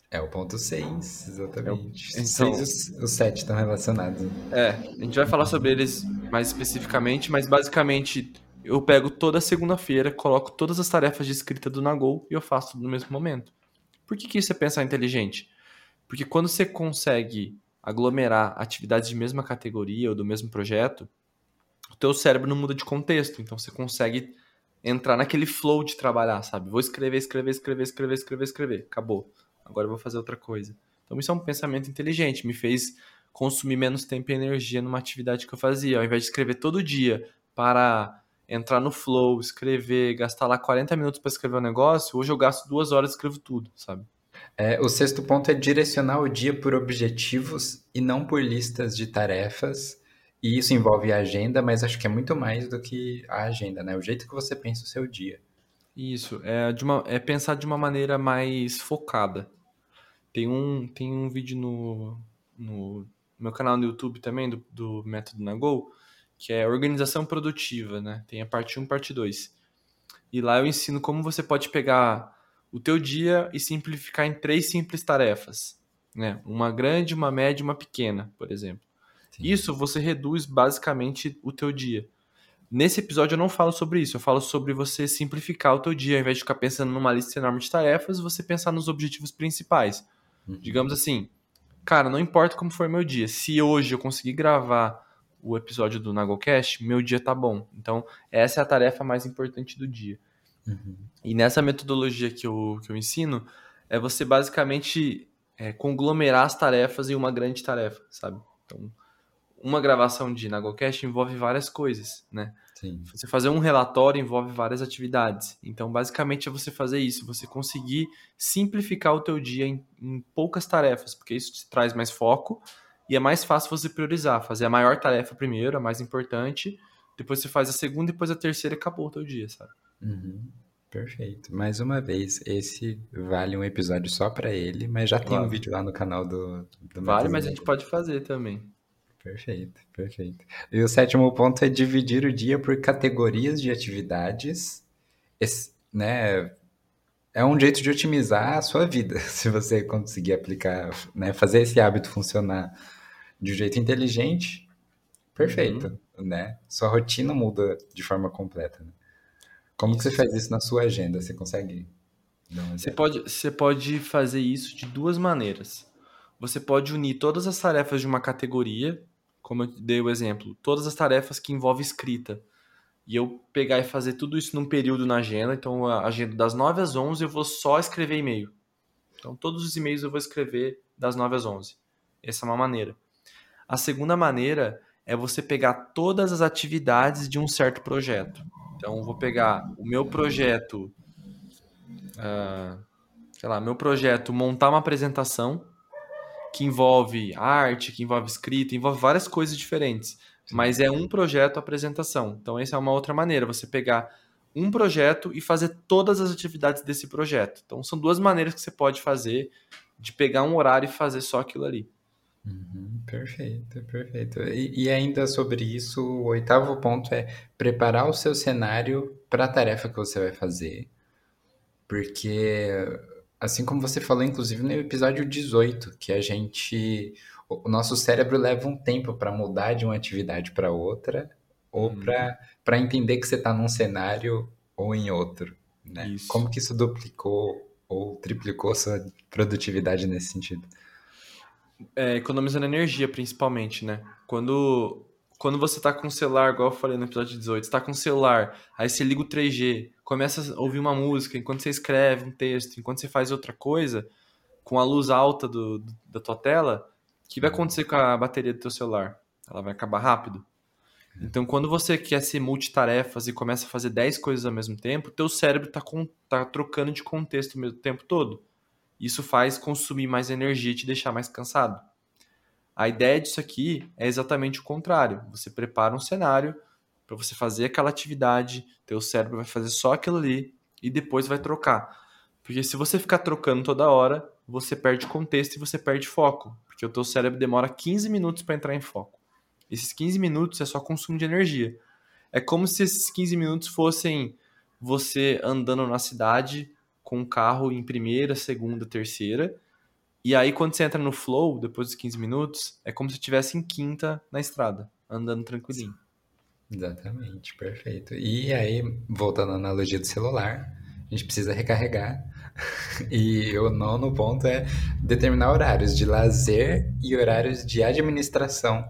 É o ponto 6, exatamente. É o, então, 6 e o 7 estão relacionados. É, a gente vai falar sobre eles mais especificamente, mas basicamente eu pego toda segunda-feira, coloco todas as tarefas de escrita do Nagol e eu faço no mesmo momento. Por que, que isso é pensar inteligente? Porque quando você consegue aglomerar atividades de mesma categoria ou do mesmo projeto, o teu cérebro não muda de contexto, então você consegue entrar naquele flow de trabalhar, sabe? Vou escrever, escrever, escrever, escrever, escrever, escrever. Acabou. Agora eu vou fazer outra coisa. Então isso é um pensamento inteligente, me fez consumir menos tempo e energia numa atividade que eu fazia. Ao invés de escrever todo dia para entrar no flow, escrever, gastar lá 40 minutos para escrever um negócio, hoje eu gasto duas horas e escrevo tudo, sabe? É, o sexto ponto é direcionar o dia por objetivos e não por listas de tarefas e isso envolve a agenda, mas acho que é muito mais do que a agenda, né? O jeito que você pensa o seu dia. Isso, é, de uma, é pensar de uma maneira mais focada. Tem um, tem um vídeo no, no meu canal no YouTube também, do, do Método Nagol, que é Organização Produtiva, né? Tem a parte 1 e parte 2. E lá eu ensino como você pode pegar o teu dia e simplificar em três simples tarefas. Né? Uma grande, uma média e uma pequena, por exemplo. Sim. Isso você reduz basicamente o teu dia. Nesse episódio eu não falo sobre isso, eu falo sobre você simplificar o teu dia, ao invés de ficar pensando numa lista enorme de tarefas, você pensar nos objetivos principais. Uhum. Digamos assim, cara, não importa como for meu dia, se hoje eu conseguir gravar o episódio do Nagocast, meu dia tá bom. Então, essa é a tarefa mais importante do dia. Uhum. E nessa metodologia que eu, que eu ensino, é você basicamente é, conglomerar as tarefas em uma grande tarefa, sabe? Então, uma gravação de Nagocast envolve várias coisas, né? Sim. Você fazer um relatório envolve várias atividades. Então, basicamente, é você fazer isso, você conseguir simplificar o teu dia em, em poucas tarefas, porque isso te traz mais foco e é mais fácil você priorizar, fazer a maior tarefa primeiro, a mais importante, depois você faz a segunda e depois a terceira e acabou o teu dia, sabe? Uhum. Perfeito. Mais uma vez, esse vale um episódio só para ele, mas já claro. tem um vídeo lá no canal do, do Vale, mas a gente pode fazer também. Perfeito, perfeito. E o sétimo ponto é dividir o dia por categorias de atividades, né? É um jeito de otimizar a sua vida, se você conseguir aplicar, né? Fazer esse hábito funcionar de um jeito inteligente, perfeito, uhum. né? Sua rotina muda de forma completa. Né? Como isso. que você faz isso na sua agenda? Você consegue? Você pode, você pode fazer isso de duas maneiras. Você pode unir todas as tarefas de uma categoria como eu dei o exemplo, todas as tarefas que envolvem escrita. E eu pegar e fazer tudo isso num período na agenda. Então, a agenda das 9 às 11 eu vou só escrever e-mail. Então, todos os e-mails eu vou escrever das 9 às 11. Essa é uma maneira. A segunda maneira é você pegar todas as atividades de um certo projeto. Então, vou pegar o meu projeto, uh, sei lá, meu projeto montar uma apresentação que envolve arte, que envolve escrita, envolve várias coisas diferentes. Mas é um projeto apresentação. Então, essa é uma outra maneira, você pegar um projeto e fazer todas as atividades desse projeto. Então, são duas maneiras que você pode fazer de pegar um horário e fazer só aquilo ali. Uhum, perfeito, perfeito. E, e, ainda sobre isso, o oitavo ponto é preparar o seu cenário para a tarefa que você vai fazer. Porque Assim como você falou, inclusive, no episódio 18, que a gente. O nosso cérebro leva um tempo para mudar de uma atividade para outra, ou hum. para entender que você está num cenário ou em outro. Né? Como que isso duplicou ou triplicou sua produtividade nesse sentido? É, economizando energia, principalmente, né? Quando quando você tá com o celular, igual eu falei no episódio 18, você tá com o celular, aí você liga o 3G, começa a ouvir uma música, enquanto você escreve um texto, enquanto você faz outra coisa, com a luz alta do, do, da tua tela, que vai acontecer com a bateria do teu celular? Ela vai acabar rápido. Então, quando você quer ser multitarefas e começa a fazer 10 coisas ao mesmo tempo, teu cérebro está tá trocando de contexto o tempo todo. Isso faz consumir mais energia e te deixar mais cansado. A ideia disso aqui é exatamente o contrário. Você prepara um cenário para você fazer aquela atividade, teu cérebro vai fazer só aquilo ali e depois vai trocar. Porque se você ficar trocando toda hora, você perde contexto e você perde foco, porque o teu cérebro demora 15 minutos para entrar em foco. Esses 15 minutos é só consumo de energia. É como se esses 15 minutos fossem você andando na cidade com um carro em primeira, segunda, terceira, e aí, quando você entra no flow, depois dos 15 minutos, é como se estivesse em quinta na estrada, andando tranquilinho. Exatamente, perfeito. E aí, voltando à analogia do celular, a gente precisa recarregar. E o nono ponto é determinar horários de lazer e horários de administração.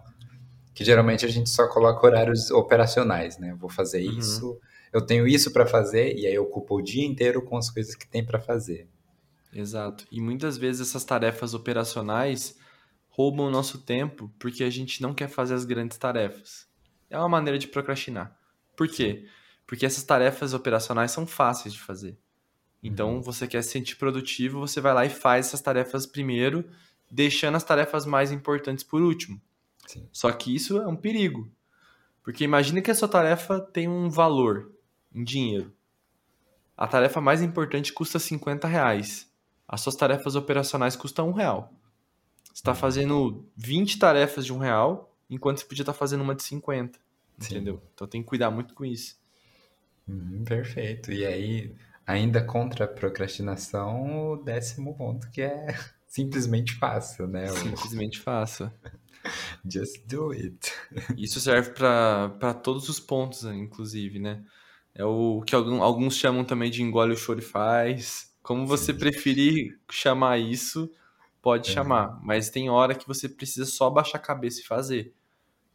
Que geralmente a gente só coloca horários operacionais, né? vou fazer uhum. isso, eu tenho isso para fazer, e aí eu ocupo o dia inteiro com as coisas que tem para fazer. Exato. E muitas vezes essas tarefas operacionais roubam o nosso tempo porque a gente não quer fazer as grandes tarefas. É uma maneira de procrastinar. Por quê? Porque essas tarefas operacionais são fáceis de fazer. Então, uhum. você quer se sentir produtivo, você vai lá e faz essas tarefas primeiro, deixando as tarefas mais importantes por último. Sim. Só que isso é um perigo. Porque imagine que a sua tarefa tem um valor em dinheiro. A tarefa mais importante custa 50 reais as suas tarefas operacionais custam um real. Você está fazendo 20 tarefas de um real, enquanto você podia estar tá fazendo uma de 50. Sim. Entendeu? Então tem que cuidar muito com isso. Hum, perfeito. E aí, ainda contra a procrastinação, o décimo ponto que é simplesmente faça, né? Simplesmente faça. Just do it. Isso serve para todos os pontos, inclusive, né? É o que alguns chamam também de engole o choro e faz. Como você preferir chamar isso, pode chamar. Mas tem hora que você precisa só baixar a cabeça e fazer.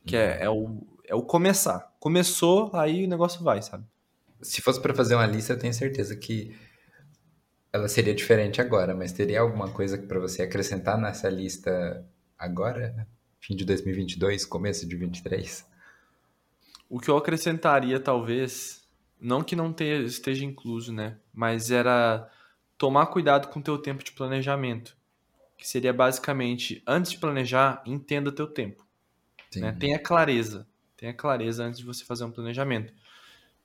Que é, é, o, é o começar. Começou, aí o negócio vai, sabe? Se fosse para fazer uma lista, eu tenho certeza que ela seria diferente agora, mas teria alguma coisa para você acrescentar nessa lista agora? Fim de 2022, começo de 2023? O que eu acrescentaria, talvez, não que não esteja incluso, né? Mas era tomar cuidado com o teu tempo de planejamento, que seria basicamente, antes de planejar, entenda teu tempo. Né? Tenha clareza, tenha clareza antes de você fazer um planejamento.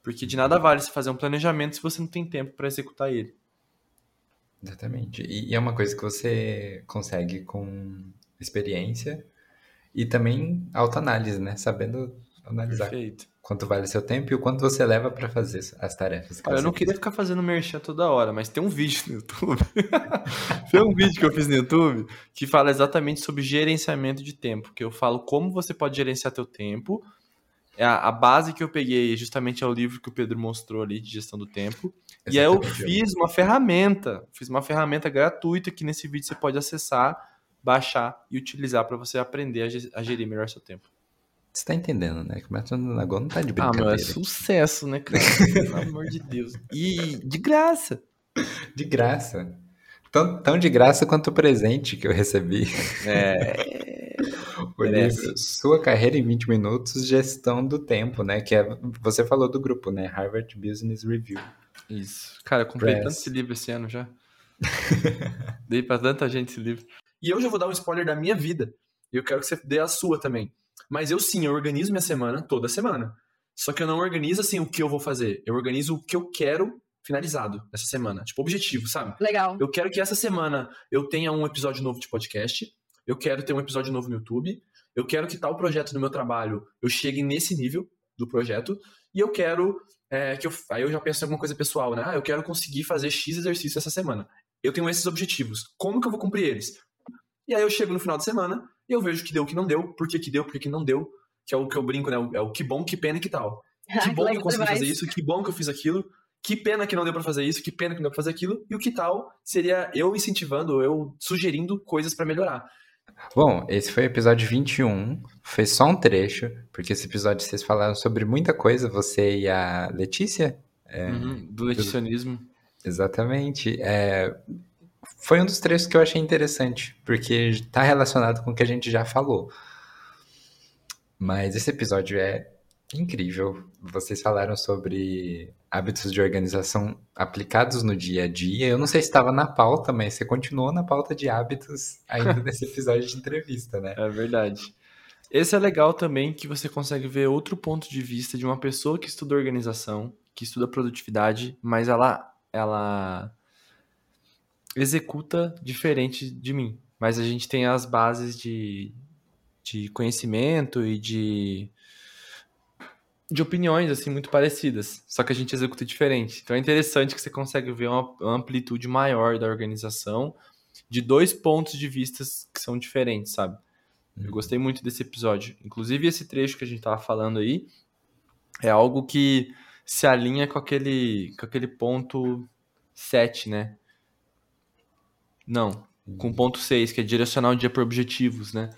Porque de nada vale se fazer um planejamento se você não tem tempo para executar ele. Exatamente. E é uma coisa que você consegue com experiência E também autoanálise, né? Sabendo analisar Perfeito. quanto vale seu tempo e o quanto você leva para fazer as tarefas. que Olha, eu você não queria ficar fazendo merchan toda hora, mas tem um vídeo no YouTube. tem um vídeo que eu fiz no YouTube que fala exatamente sobre gerenciamento de tempo, que eu falo como você pode gerenciar teu tempo. É A, a base que eu peguei justamente é o livro que o Pedro mostrou ali de gestão do tempo. E aí eu Exatamente. fiz uma ferramenta, fiz uma ferramenta gratuita que nesse vídeo você pode acessar, baixar e utilizar para você aprender a ge- a gerir melhor seu tempo. Você tá entendendo, né? Que o Método Nagô não tá de Ah, meu, brincadeira. é sucesso, né, cara? Pelo amor de Deus. E de graça. De graça. Tão, tão de graça quanto o presente que eu recebi. É. O Merece. livro Sua Carreira em 20 Minutos, Gestão do Tempo, né? Que é, você falou do grupo, né? Harvard Business Review. Isso. Cara, eu comprei Press. tanto esse livro esse ano já. Dei pra tanta gente esse livro. E eu já vou dar um spoiler da minha vida. E eu quero que você dê a sua também. Mas eu sim, eu organizo minha semana toda semana. Só que eu não organizo assim o que eu vou fazer. Eu organizo o que eu quero finalizado nessa semana. Tipo, objetivo, sabe? Legal. Eu quero que essa semana eu tenha um episódio novo de podcast. Eu quero ter um episódio novo no YouTube. Eu quero que tal projeto do meu trabalho eu chegue nesse nível do projeto. E eu quero é, que eu. Aí eu já penso em alguma coisa pessoal, né? Ah, eu quero conseguir fazer X exercício essa semana. Eu tenho esses objetivos. Como que eu vou cumprir eles? E aí eu chego no final de semana e eu vejo o que deu, o que não deu, por que, que deu, por que, que não deu. Que é o que eu brinco, né? É o que bom, que pena e que tal. Que bom que eu consegui fazer isso, que bom que eu fiz aquilo, que pena que não deu pra fazer isso, que pena que não deu pra fazer aquilo, e o que tal seria eu incentivando, eu sugerindo coisas pra melhorar. Bom, esse foi o episódio 21. Foi só um trecho, porque esse episódio vocês falaram sobre muita coisa, você e a Letícia. Uhum, do leticionismo. Exatamente. É, foi um dos trechos que eu achei interessante, porque está relacionado com o que a gente já falou. Mas esse episódio é incrível. Vocês falaram sobre hábitos de organização aplicados no dia a dia. Eu não sei se estava na pauta, mas você continuou na pauta de hábitos ainda nesse episódio de entrevista, né? É verdade. Esse é legal também que você consegue ver outro ponto de vista de uma pessoa que estuda organização, que estuda produtividade, mas ela ela executa diferente de mim. Mas a gente tem as bases de, de conhecimento e de de opiniões assim muito parecidas, só que a gente executa diferente. Então é interessante que você consegue ver uma amplitude maior da organização de dois pontos de vista que são diferentes, sabe? Eu gostei muito desse episódio. Inclusive, esse trecho que a gente tava falando aí é algo que se alinha com aquele, com aquele ponto 7, né? Não, com o ponto 6, que é direcionar o dia para objetivos, né?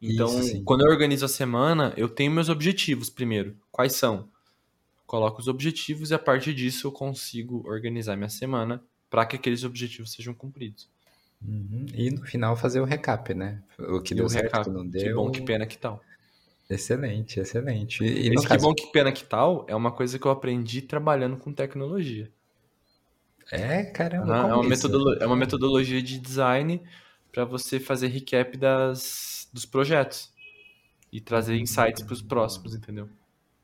Então, Isso, quando eu organizo a semana, eu tenho meus objetivos primeiro. Quais são? Coloco os objetivos e a partir disso eu consigo organizar minha semana para que aqueles objetivos sejam cumpridos. Uhum. E no final fazer o recap, né? O que E deu o certo, recap, que não deu. Que bom, que pena, que tal. Excelente, excelente. E, e Esse que caso, bom, que pena, que tal é uma coisa que eu aprendi trabalhando com tecnologia. é, caramba, é, uma é uma metodologia de design para você fazer recap das, dos projetos e trazer insights para os próximos, entendeu?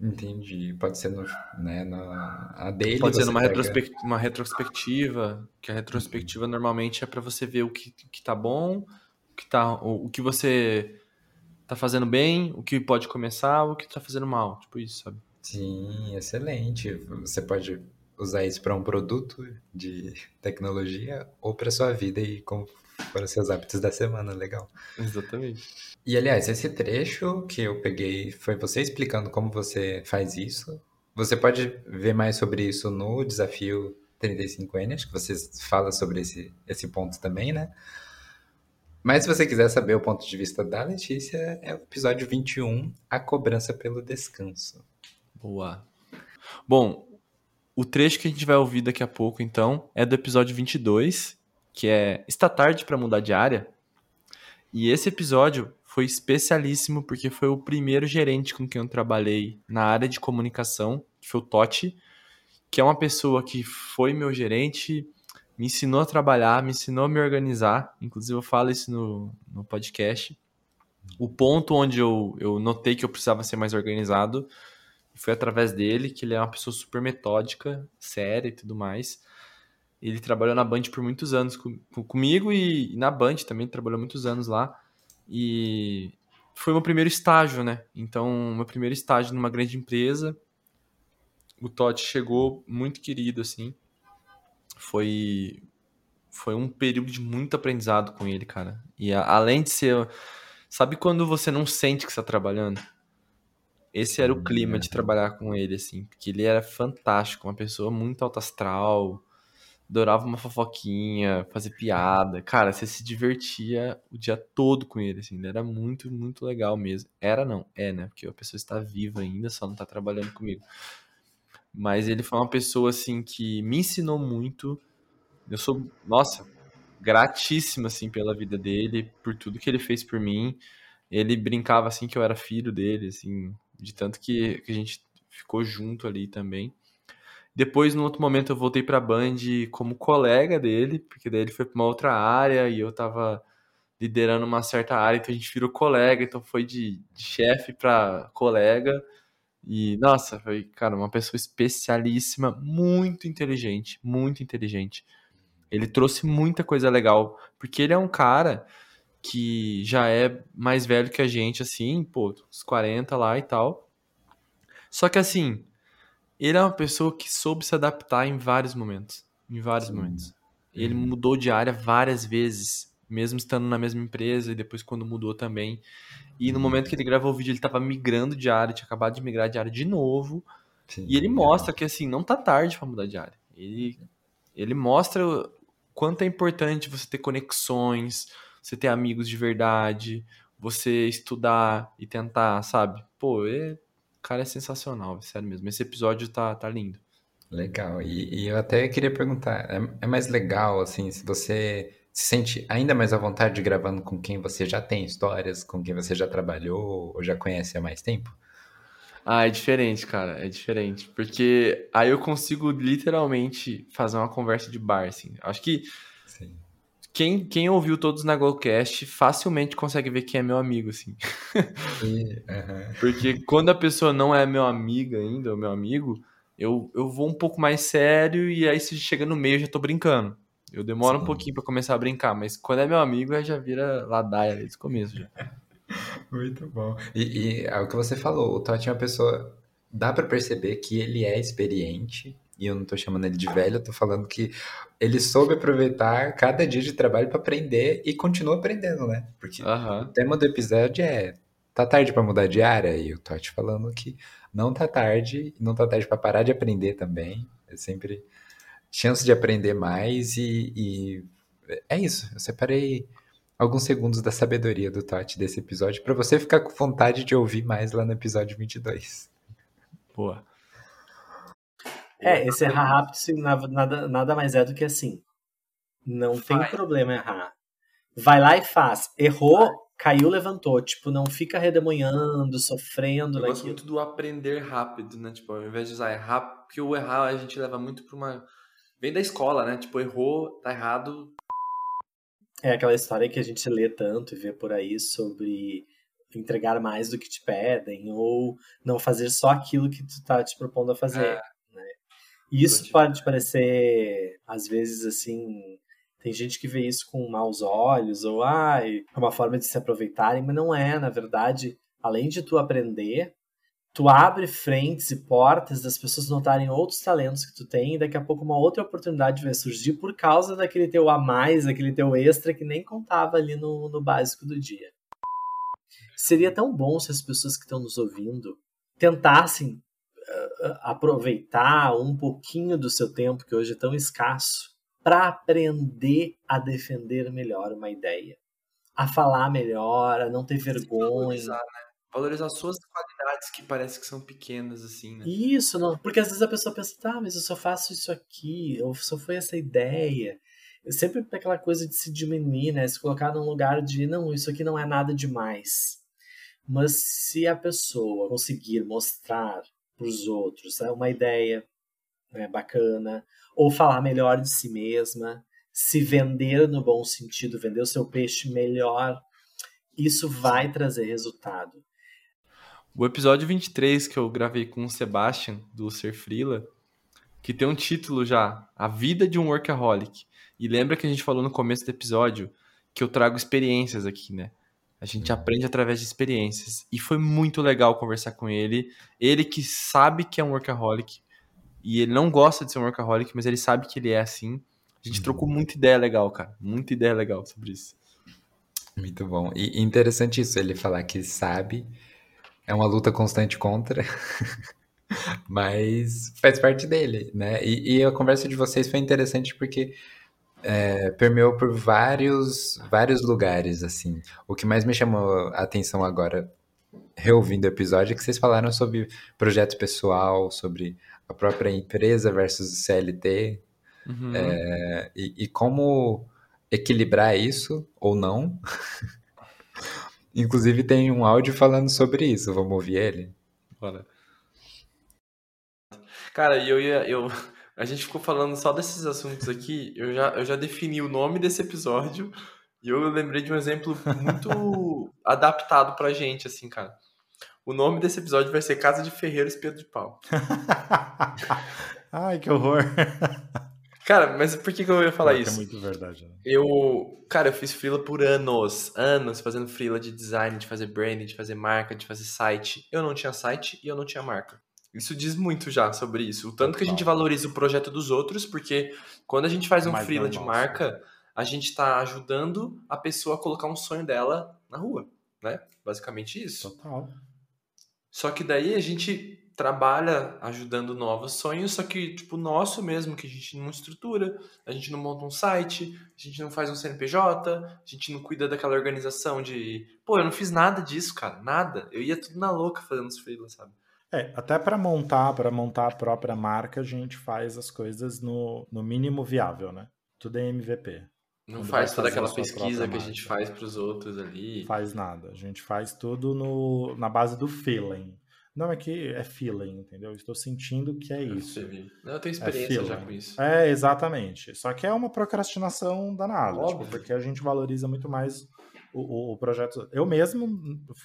Entendi. Pode ser no, né, na a dele. Pode ser numa pega- retrospec- uma retrospectiva, que a retrospectiva normalmente é para você ver o que, que tá bom, o que, tá, o, o que você tá fazendo bem, o que pode começar, o que tá fazendo mal, tipo isso, sabe? Sim, excelente. Você pode usar isso para um produto de tecnologia ou para sua vida e como foram os seus hábitos da semana. Legal. Exatamente. E aliás, esse trecho que eu peguei foi você explicando como você faz isso. Você pode ver mais sobre isso no desafio 35N, acho que você fala sobre esse, esse ponto também, né? Mas se você quiser saber o ponto de vista da Letícia, é o episódio 21, A Cobrança pelo Descanso. Boa. Bom, o trecho que a gente vai ouvir daqui a pouco, então, é do episódio 22, que é Está tarde para mudar de área. E esse episódio foi especialíssimo porque foi o primeiro gerente com quem eu trabalhei na área de comunicação, que foi o Totti, que é uma pessoa que foi meu gerente, me ensinou a trabalhar, me ensinou a me organizar. Inclusive, eu falo isso no, no podcast. O ponto onde eu, eu notei que eu precisava ser mais organizado foi através dele, que ele é uma pessoa super metódica, séria e tudo mais. Ele trabalhou na Band por muitos anos com, com- comigo e, e na Band também trabalhou muitos anos lá. E foi meu primeiro estágio, né? Então, meu primeiro estágio numa grande empresa. O Totti chegou muito querido, assim. Foi foi um período de muito aprendizado com ele, cara. E a, além de ser. Sabe quando você não sente que está trabalhando? Esse era o clima de trabalhar com ele, assim. Porque ele era fantástico, uma pessoa muito alto astral, adorava uma fofoquinha, fazer piada. Cara, você se divertia o dia todo com ele, assim. Ele era muito, muito legal mesmo. Era não, é, né? Porque a pessoa está viva ainda, só não está trabalhando comigo. Mas ele foi uma pessoa, assim, que me ensinou muito eu sou, nossa, gratíssimo, assim, pela vida dele, por tudo que ele fez por mim. Ele brincava, assim, que eu era filho dele, assim, de tanto que, que a gente ficou junto ali também. Depois, no outro momento, eu voltei pra Band como colega dele, porque daí ele foi pra uma outra área e eu tava liderando uma certa área, então a gente virou colega, então foi de, de chefe pra colega. E, nossa, foi, cara, uma pessoa especialíssima, muito inteligente, muito inteligente. Ele trouxe muita coisa legal, porque ele é um cara que já é mais velho que a gente, assim, pô, uns 40 lá e tal. Só que assim, ele é uma pessoa que soube se adaptar em vários momentos. Em vários Sim. momentos. Ele uhum. mudou de área várias vezes, mesmo estando na mesma empresa, e depois quando mudou também. E no momento que ele gravou o vídeo, ele tava migrando de área, tinha acabado de migrar de área de novo. Sim, e ele mostra que assim, não tá tarde para mudar de área. Ele, ele mostra quanto é importante você ter conexões, você ter amigos de verdade, você estudar e tentar, sabe? Pô, é, cara, é sensacional, sério mesmo. Esse episódio tá, tá lindo. Legal. E, e eu até queria perguntar, é, é, mais legal, assim, se você se sente ainda mais à vontade gravando com quem você já tem histórias, com quem você já trabalhou ou já conhece há mais tempo? Ah, é diferente, cara, é diferente. Porque aí eu consigo literalmente fazer uma conversa de bar, assim. Acho que quem, quem ouviu todos na GoCast facilmente consegue ver quem é meu amigo, assim. Sim, uhum. Porque quando a pessoa não é meu amigo ainda, ou meu amigo, eu, eu vou um pouco mais sério e aí se chega no meio eu já tô brincando. Eu demoro Sim. um pouquinho para começar a brincar, mas quando é meu amigo, aí já vira ladaia desde o começo já. Muito bom. E, e é o que você falou, o Totti é uma pessoa. Dá para perceber que ele é experiente, e eu não tô chamando ele de velho, eu tô falando que ele soube aproveitar cada dia de trabalho para aprender e continua aprendendo, né? Porque uhum. o tema do episódio é tá tarde para mudar de área, e o Totti falando que não tá tarde, não tá tarde para parar de aprender também. É sempre chance de aprender mais e, e é isso. Eu separei alguns segundos da sabedoria do Totti desse episódio para você ficar com vontade de ouvir mais lá no episódio 22. Boa. É, esse errar rápido nada, nada mais é do que assim. Não tem problema errar. Vai lá e faz. Errou, caiu, levantou. Tipo, não fica redemoinhando, sofrendo. Eu gosto muito do aprender rápido, né? Tipo, ao invés de usar errar, porque o errar a gente leva muito pra uma. Vem da escola, né? Tipo, errou, tá errado, é aquela história que a gente lê tanto e vê por aí sobre entregar mais do que te pedem ou não fazer só aquilo que tu tá te propondo a fazer. É. Né? Isso pode parecer, às vezes, assim. Tem gente que vê isso com maus olhos, ou ah, é uma forma de se aproveitarem, mas não é, na verdade, além de tu aprender, tu abre frentes e portas das pessoas notarem outros talentos que tu tem e daqui a pouco uma outra oportunidade vai surgir por causa daquele teu a mais, daquele teu extra que nem contava ali no, no básico do dia. Seria tão bom se as pessoas que estão nos ouvindo tentassem aproveitar um pouquinho do seu tempo, que hoje é tão escasso, para aprender a defender melhor uma ideia, a falar melhor, a não ter vergonha. Né? Valorizar suas qualidades que parece que são pequenas, assim, né? Isso, não. Porque às vezes a pessoa pensa, tá, mas eu só faço isso aqui, ou só foi essa ideia. Eu sempre aquela coisa de se diminuir, né? Se colocar num lugar de, não, isso aqui não é nada demais. Mas se a pessoa conseguir mostrar para os outros né, uma ideia né, bacana, ou falar melhor de si mesma, se vender no bom sentido, vender o seu peixe melhor, isso vai trazer resultado. O episódio 23 que eu gravei com o Sebastian, do Ser Frila, que tem um título já, A Vida de um Workaholic. E lembra que a gente falou no começo do episódio que eu trago experiências aqui, né? A gente aprende através de experiências. E foi muito legal conversar com ele. Ele que sabe que é um workaholic. E ele não gosta de ser um workaholic, mas ele sabe que ele é assim. A gente uhum. trocou muita ideia legal, cara. Muita ideia legal sobre isso. Muito bom. E interessante isso, ele falar que sabe. É uma luta constante contra. mas faz parte dele, né? E, e, a conversa de vocês foi interessante porque é, permeou por vários, vários lugares, assim. O que mais me chamou a atenção agora, reouvindo o episódio, é que vocês falaram sobre projeto pessoal, sobre a própria empresa versus o CLT, uhum. é, e, e como equilibrar isso ou não. Inclusive tem um áudio falando sobre isso, vamos ouvir ele? Bora. Cara, eu ia. Eu, a gente ficou falando só desses assuntos aqui. Eu já, eu já defini o nome desse episódio e eu lembrei de um exemplo muito adaptado pra gente, assim, cara. O nome desse episódio vai ser Casa de Ferreiro Espelho de Pau. Ai, que horror. Cara, mas por que, que eu ia falar isso? É muito verdade. Né? Eu, cara, eu fiz freela por anos, anos fazendo freela de design, de fazer branding, de fazer marca, de fazer site. Eu não tinha site e eu não tinha marca. Isso diz muito já sobre isso. O tanto que a gente valoriza o projeto dos outros, porque quando a gente faz um Mais freela de marca, a gente está ajudando a pessoa a colocar um sonho dela na rua, né? Basicamente isso. Total. Só que daí a gente trabalha ajudando novos sonhos, só que, tipo, nosso mesmo, que a gente não estrutura, a gente não monta um site, a gente não faz um CNPJ, a gente não cuida daquela organização de, pô, eu não fiz nada disso, cara, nada. Eu ia tudo na louca fazendo os freelas, sabe? É, até para montar, para montar a própria marca, a gente faz as coisas no, no mínimo viável, né? Tudo é MVP. Não Quando faz toda aquela pesquisa que a gente faz para os outros ali. Faz nada. A gente faz tudo no, na base do feeling. Não, é que é feeling, entendeu? Estou sentindo que é isso. Eu, eu tenho experiência é já com isso. É, exatamente. Só que é uma procrastinação danada, tipo, porque a gente valoriza muito mais o, o, projeto. Eu mesmo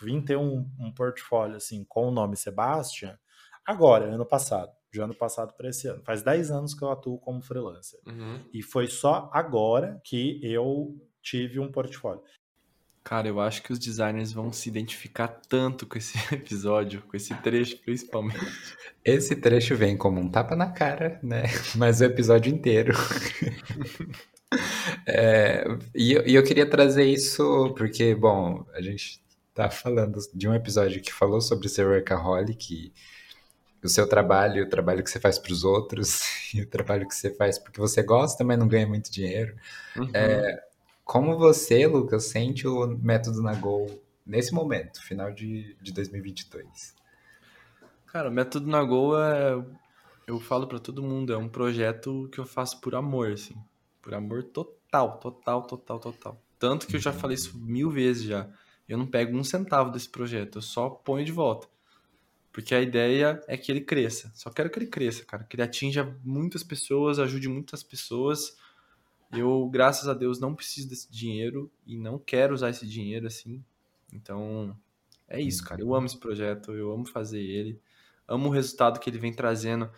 vim ter um, um portfólio assim com o nome Sebastian agora, ano passado. De ano passado para esse ano. Faz 10 anos que eu atuo como freelancer. Uhum. E foi só agora que eu tive um portfólio. Cara, eu acho que os designers vão se identificar tanto com esse episódio, com esse trecho principalmente. Esse trecho vem como um tapa na cara, né? Mas o episódio inteiro. é, e, eu, e eu queria trazer isso porque, bom, a gente tá falando de um episódio que falou sobre ser workaholic, o seu trabalho, o trabalho que você faz para os outros, e o trabalho que você faz porque você gosta, mas não ganha muito dinheiro. Uhum. É, como você, Lucas, sente o método Nagol nesse momento, final de, de 2022? Cara, o método Nagol é. Eu falo para todo mundo, é um projeto que eu faço por amor, assim. Por amor total, total, total, total. Tanto que eu já falei isso mil vezes já. Eu não pego um centavo desse projeto, eu só ponho de volta. Porque a ideia é que ele cresça. Só quero que ele cresça, cara. Que ele atinja muitas pessoas, ajude muitas pessoas eu, graças a Deus, não preciso desse dinheiro e não quero usar esse dinheiro assim. Então, é isso, cara. Eu amo esse projeto, eu amo fazer ele, amo o resultado que ele vem trazendo.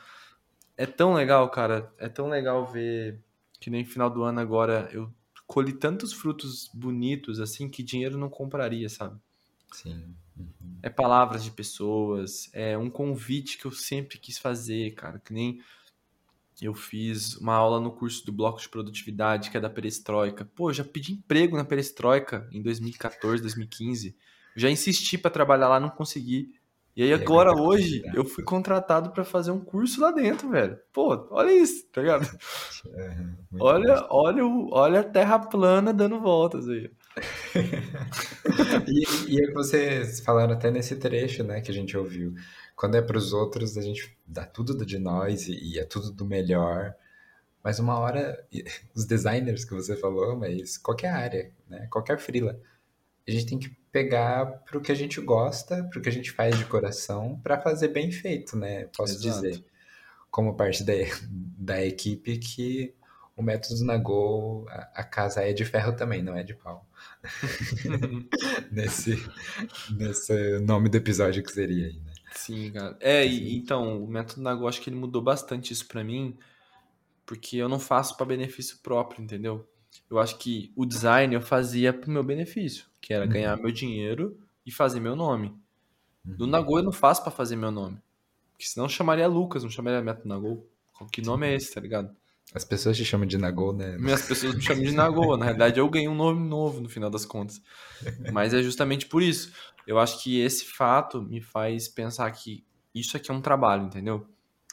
É tão legal, cara. É tão legal ver que nem final do ano agora eu colhi tantos frutos bonitos assim que dinheiro não compraria, sabe? Sim. Uhum. É palavras de pessoas, é um convite que eu sempre quis fazer, cara. Que nem eu fiz uma aula no curso do bloco de produtividade, que é da perestroika. Pô, eu já pedi emprego na perestroika em 2014, 2015. já insisti para trabalhar lá, não consegui. E aí agora, hoje, eu fui contratado para fazer um curso lá dentro, velho. Pô, olha isso, tá ligado? É, olha, olha, olha a terra plana dando voltas aí. e, e é que vocês falaram até nesse trecho, né, que a gente ouviu. Quando é para os outros, a gente dá tudo de nós e, e, é tudo do melhor. Mas uma hora, os designers que você falou, mas qualquer área, né, qualquer freela, a gente tem que pegar para o que a gente gosta, para o que a gente faz de coração, para fazer bem feito, né? Posso Exato. dizer, como parte da, da equipe, que o método Nagô, a, a casa é de ferro também, não é de pau. nesse, nesse nome do episódio que seria aí, né? Sim, cara. É, e, então, o método Nagô, acho que ele mudou bastante isso para mim, porque eu não faço para benefício próprio, entendeu? Eu acho que o design eu fazia pro meu benefício, que era Uhum. ganhar meu dinheiro e fazer meu nome. Do Uhum. Nagô eu não faço pra fazer meu nome. Porque senão eu chamaria Lucas, não chamaria Meto Nagô. Que nome é esse, tá ligado? As pessoas te chamam de Nagô, né? Minhas pessoas me chamam de Nagô. Na realidade, eu ganhei um nome novo no final das contas. Mas é justamente por isso. Eu acho que esse fato me faz pensar que isso aqui é um trabalho, entendeu?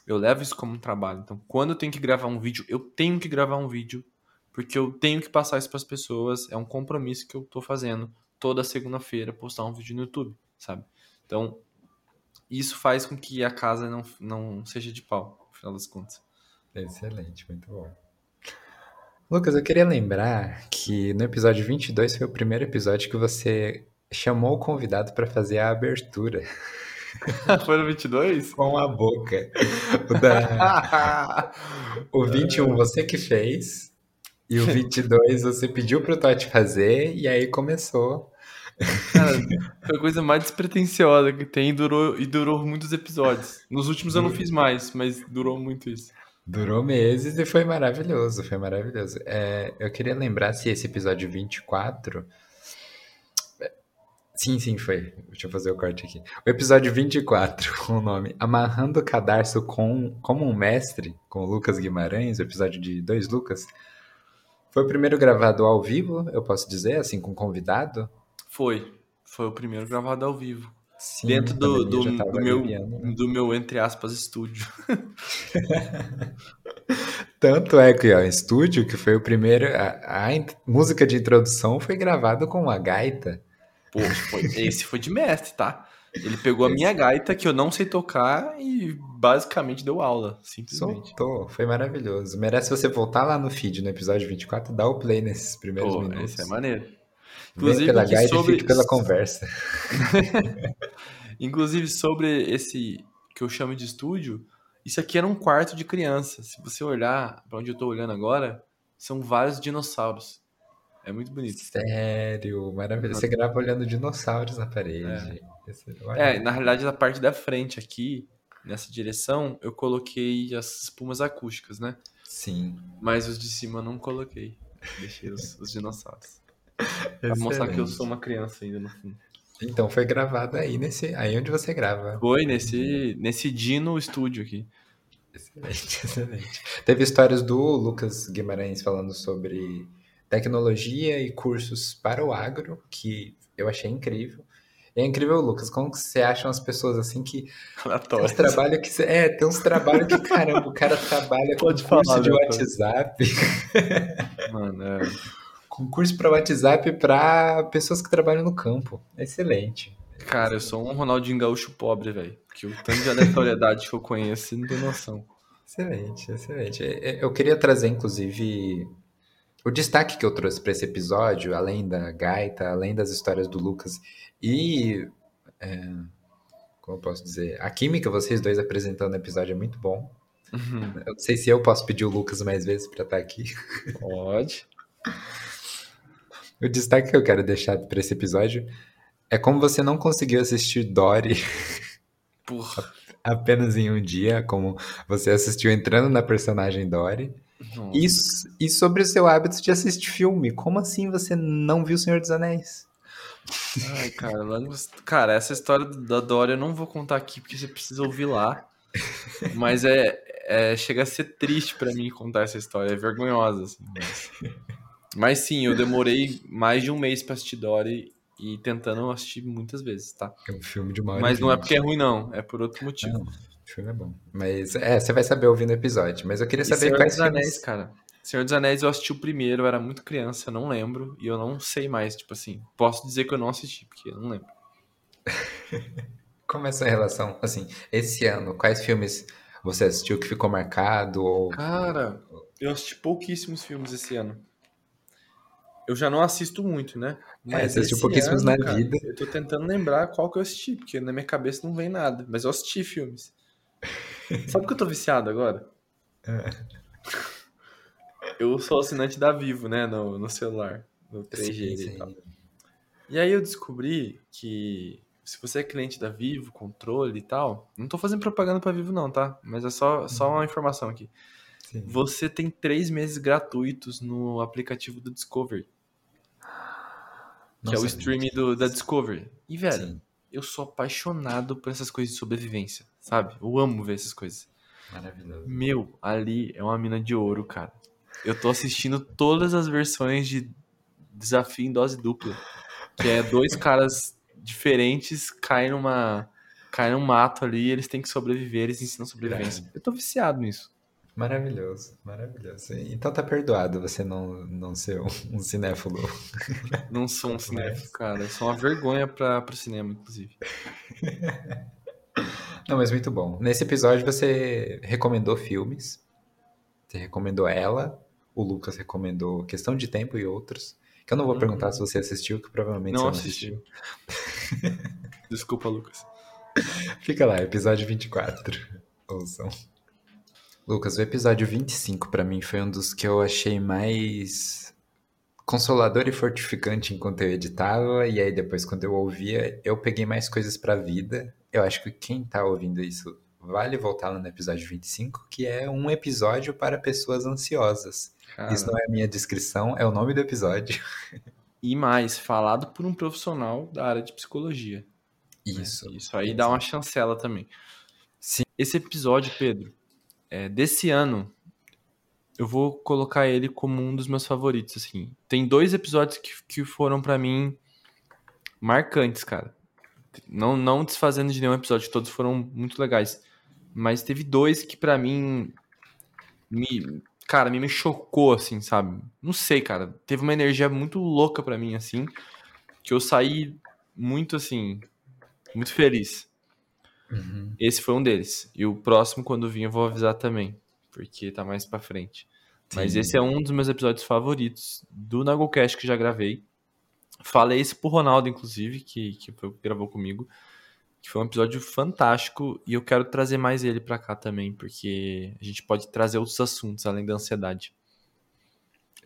Eu levo isso como um trabalho. Então, quando eu tenho que gravar um vídeo, eu tenho que gravar um vídeo. Porque eu tenho que passar isso pras pessoas. É um compromisso que eu tô fazendo toda segunda-feira, postar um vídeo no YouTube, sabe? Então, isso faz com que a casa não, não seja de pau, no final das contas. Excelente, muito bom. Lucas, eu queria lembrar que no episódio 22 foi o primeiro episódio que você chamou o convidado para fazer a abertura Foi no 22? com a boca. O, da... o 21 você que fez, e o 22 você pediu pro Totti fazer, e aí começou. Cara, foi a coisa mais despretensiosa que tem e durou, e durou muitos episódios. Nos últimos eu não fiz mais, mas durou muito isso. Durou meses e foi maravilhoso, foi maravilhoso. É, eu queria lembrar se esse episódio 24. Sim, sim, foi. Deixa eu fazer o corte aqui. O episódio 24, com o nome Amarrando o Cadarço com, como um Mestre, com o Lucas Guimarães, o episódio de dois Lucas, foi o primeiro gravado ao vivo, eu posso dizer, assim, com convidado. Foi. Foi o primeiro gravado ao vivo. Sim, Dentro do, do, do meu, né? do meu, entre aspas, estúdio. Tanto é que ó, estúdio, que foi o primeiro. A, a música de introdução foi gravada com uma gaita. Pô, foi- esse foi de mestre, tá? Ele pegou a minha gaita, que eu não sei tocar, e basicamente deu aula, simplesmente. Soltou, foi maravilhoso. Merece você voltar lá no feed, no episódio 24, dar o play nesses primeiros Pô, minutos. esse é maneiro. Inclusive, pela gaita sobre- e fique pela conversa. Inclusive, sobre esse que eu chamo de estúdio, isso aqui era um quarto de criança. Se você olhar pra onde eu tô olhando agora, são vários dinossauros. É muito bonito. Sério, maravilhoso. Você grava olhando dinossauros na parede. Esse- olha. É, na realidade, na parte da frente aqui, nessa direção, eu coloquei as espumas acústicas, né? Sim. Mas os de cima eu não coloquei. Deixei os, os dinossauros. Pra mostrar que eu Excelente. sou uma criança ainda no fundo. Então foi gravado aí nesse, aí onde você grava. Foi nesse, nesse Dino estúdio aqui. Excelente, excelente. Teve histórias do Lucas Guimarães falando sobre tecnologia e cursos para o agro, que eu achei incrível. É incrível, Lucas, como que você acha umas pessoas assim que tem uns trabalhos que é, tem uns trabalhos que caramba, o cara trabalha com Pode curso falar, de Beto. WhatsApp, Mano, é... com curso para WhatsApp para pessoas que trabalham no campo. Excelente. Cara, eu sou um Ronaldinho Gaúcho pobre, velho. Porque o tanto de aleatoriedade que eu conheço, não tem noção. Excelente, excelente. É, é, Eu queria trazer, inclusive, o destaque que eu trouxe para esse episódio, além da gaita, além das histórias do Lucas e, é, como eu posso dizer, a química vocês dois apresentando no episódio é muito bom. Uhum. Eu não sei se eu posso pedir o Lucas mais vezes para estar aqui. Pode. O destaque que eu quero deixar para esse episódio é como você não conseguiu assistir Dory apenas em um dia, como você assistiu entrando na personagem Dory. Nossa. E, e sobre o seu hábito de assistir filme, como assim você não viu O Senhor dos Anéis? Ai, cara, cara, essa história da Dória eu não vou contar aqui porque você precisa ouvir lá. Mas é, é- chega a ser triste pra mim contar essa história, é vergonhosa, assim. Mas, mas sim, eu demorei mais de um mês pra assistir Dory e tentando assistir muitas vezes, tá? É um filme de Mas não é porque é ruim, não, é por outro motivo. Não, o filme é bom. Mas é, você vai saber ouvindo o episódio. Mas eu queria E saber Senhor quais dos filmes... Anéis, cara. Senhor dos Anéis eu assisti o primeiro, eu era muito criança, eu não lembro. E eu não sei mais, tipo assim. Posso dizer que eu não assisti, porque eu não lembro. Como é essa relação? Assim, esse ano, quais filmes você assistiu que ficou marcado? Ou... Cara, eu assisti pouquíssimos filmes esse ano. Eu já não assisto muito, né? É, você assistiu pouquíssimos ano, na cara, vida. Eu tô tentando lembrar qual que eu assisti, porque na minha cabeça não vem nada. Mas eu assisti filmes. Sabe que eu tô viciado agora? É. Eu sou assinante da Vivo, né? No, no celular. No 3G Sim, e sim. tal. E aí eu descobri que se você é cliente da Vivo, controle e tal, não tô fazendo propaganda pra Vivo não, tá? Mas é só, só uma informação aqui. Sim. Você tem três meses gratuitos no aplicativo do Discovery. Não que é o streaming do, da Discovery. E, velho, Sim, eu sou apaixonado por essas coisas de sobrevivência, sabe? Eu amo ver essas coisas. maravilhoso. Meu, ali é uma mina de ouro, cara. Eu tô assistindo todas as versões de Desafio em Dose Dupla. Que é dois caras diferentes caem numa. caem num mato ali e eles têm que sobreviver, eles ensinam sobrevivência. Eu tô viciado nisso. Maravilhoso, maravilhoso. Então tá perdoado você não, não ser um, um cinéfilo. Não sou um cinéfilo, cara. Eu sou uma vergonha pra, pro cinema, inclusive. Não, mas muito bom. Nesse episódio você recomendou filmes. Você recomendou ela. O Lucas recomendou Questão de Tempo e outros. Que eu não vou Uhum. perguntar se você assistiu, que provavelmente Não você não assistiu. Desculpa, Lucas. Fica lá, episódio 24. Ouçam. Lucas, o episódio 25 pra mim foi um dos que eu achei mais consolador e fortificante enquanto eu editava, e aí depois quando eu ouvia, eu peguei mais coisas pra vida. Eu acho que quem tá ouvindo isso vale voltar lá no episódio 25, que é um episódio para pessoas ansiosas. Cara, Isso não é a minha descrição, é o nome do episódio. E mais, falado por um profissional da área de psicologia. né? Isso. Isso aí dá uma chancela também. Sim. Esse episódio, Pedro, é, desse ano, eu vou colocar ele como um dos meus favoritos, assim. Tem dois episódios que, que foram pra mim marcantes, cara. Não, não desfazendo de nenhum episódio, todos foram muito legais. Mas teve dois que pra mim me, cara, me, me chocou, assim, sabe? Não sei, cara. Teve uma energia muito louca pra mim, assim, que eu saí muito, assim, muito feliz. Uhum. Esse foi um deles. E o próximo, quando vir, eu vou avisar também, porque tá mais pra frente. Mas Sim. esse é um dos meus episódios favoritos do Nagocast que já gravei. Falei isso pro Ronaldo, inclusive, que, que foi gravou comigo. Que foi um episódio fantástico e eu quero trazer mais ele pra cá também, porque a gente pode trazer outros assuntos além da ansiedade.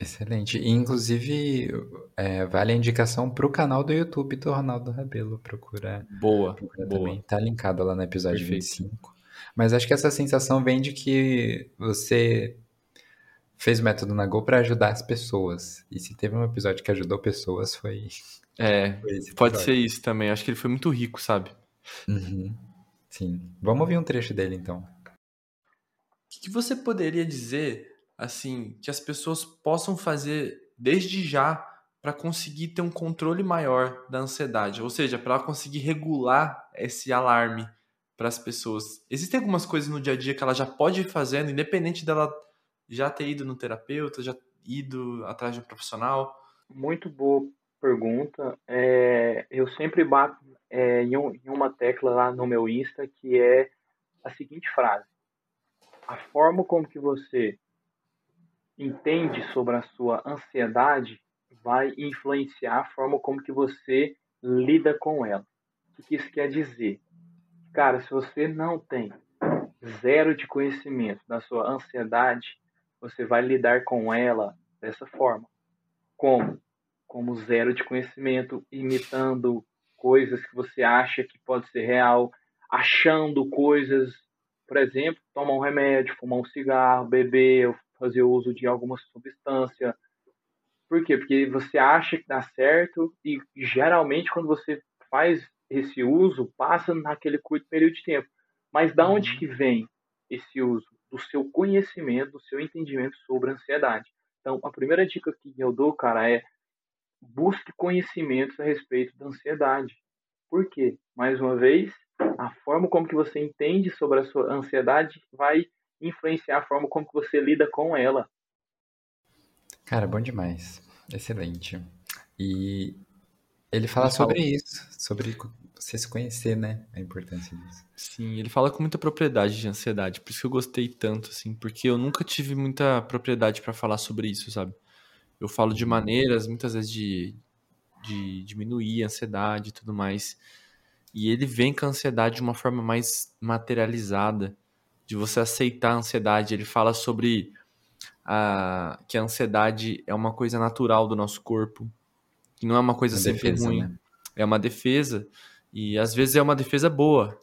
Excelente. E, inclusive, é, vale a indicação pro canal do YouTube do Ronaldo Rabelo. Procura, Boa, procura boa. também. Tá linkado lá no episódio Perfeito. 25. Mas acho que essa sensação vem de que você fez o método Nagô para ajudar as pessoas. E se teve um episódio que ajudou pessoas, foi, É, foi pode ser isso também. Acho que ele foi muito rico, sabe? Uhum. Sim. Vamos ouvir um trecho dele, então. O que que você poderia dizer, assim, que as pessoas possam fazer desde já para conseguir ter um controle maior da ansiedade? Ou seja, para conseguir regular esse alarme para as pessoas. Existem algumas coisas no dia a dia que ela já pode ir fazendo, independente dela já ter ido no terapeuta, já ido atrás de um profissional? Muito boa pergunta. É, eu sempre bato é, em, um- em uma tecla lá no meu Insta que é a seguinte frase: a forma como que você entende sobre a sua ansiedade vai influenciar a forma como que você lida com ela. O que isso quer dizer? Cara, se você não tem zero de conhecimento da sua ansiedade, você vai lidar com ela dessa forma. Como? Como zero de conhecimento, imitando coisas que você acha que pode ser real, achando coisas, por exemplo, tomar um remédio, fumar um cigarro, beber, fazer uso de alguma substância. Por quê? Porque você acha que dá certo e geralmente quando você faz esse uso, passa naquele curto período de tempo. Mas da onde que vem esse uso? Do seu conhecimento, do seu entendimento sobre a ansiedade. Então, a primeira dica que eu dou, cara, é busque conhecimentos a respeito da ansiedade. Por quê? Mais uma vez, a forma como que você entende sobre a sua ansiedade vai influenciar a forma como que você lida com ela. Cara, bom demais. Excelente. E ele fala Ele fala- sobre isso, sobre você se conhecer, né? A importância disso. Sim, ele fala com muita propriedade de ansiedade, por isso que eu gostei tanto, assim, porque eu nunca tive muita propriedade pra falar sobre isso, sabe? Eu falo de maneiras, muitas vezes, de, de diminuir a ansiedade e tudo mais. E ele vem com a ansiedade de uma forma mais materializada, de você aceitar a ansiedade. Ele fala sobre a, que a ansiedade é uma coisa natural do nosso corpo, que não é uma coisa Uma sempre defesa, ruim. né? É uma defesa, e às vezes é uma defesa boa.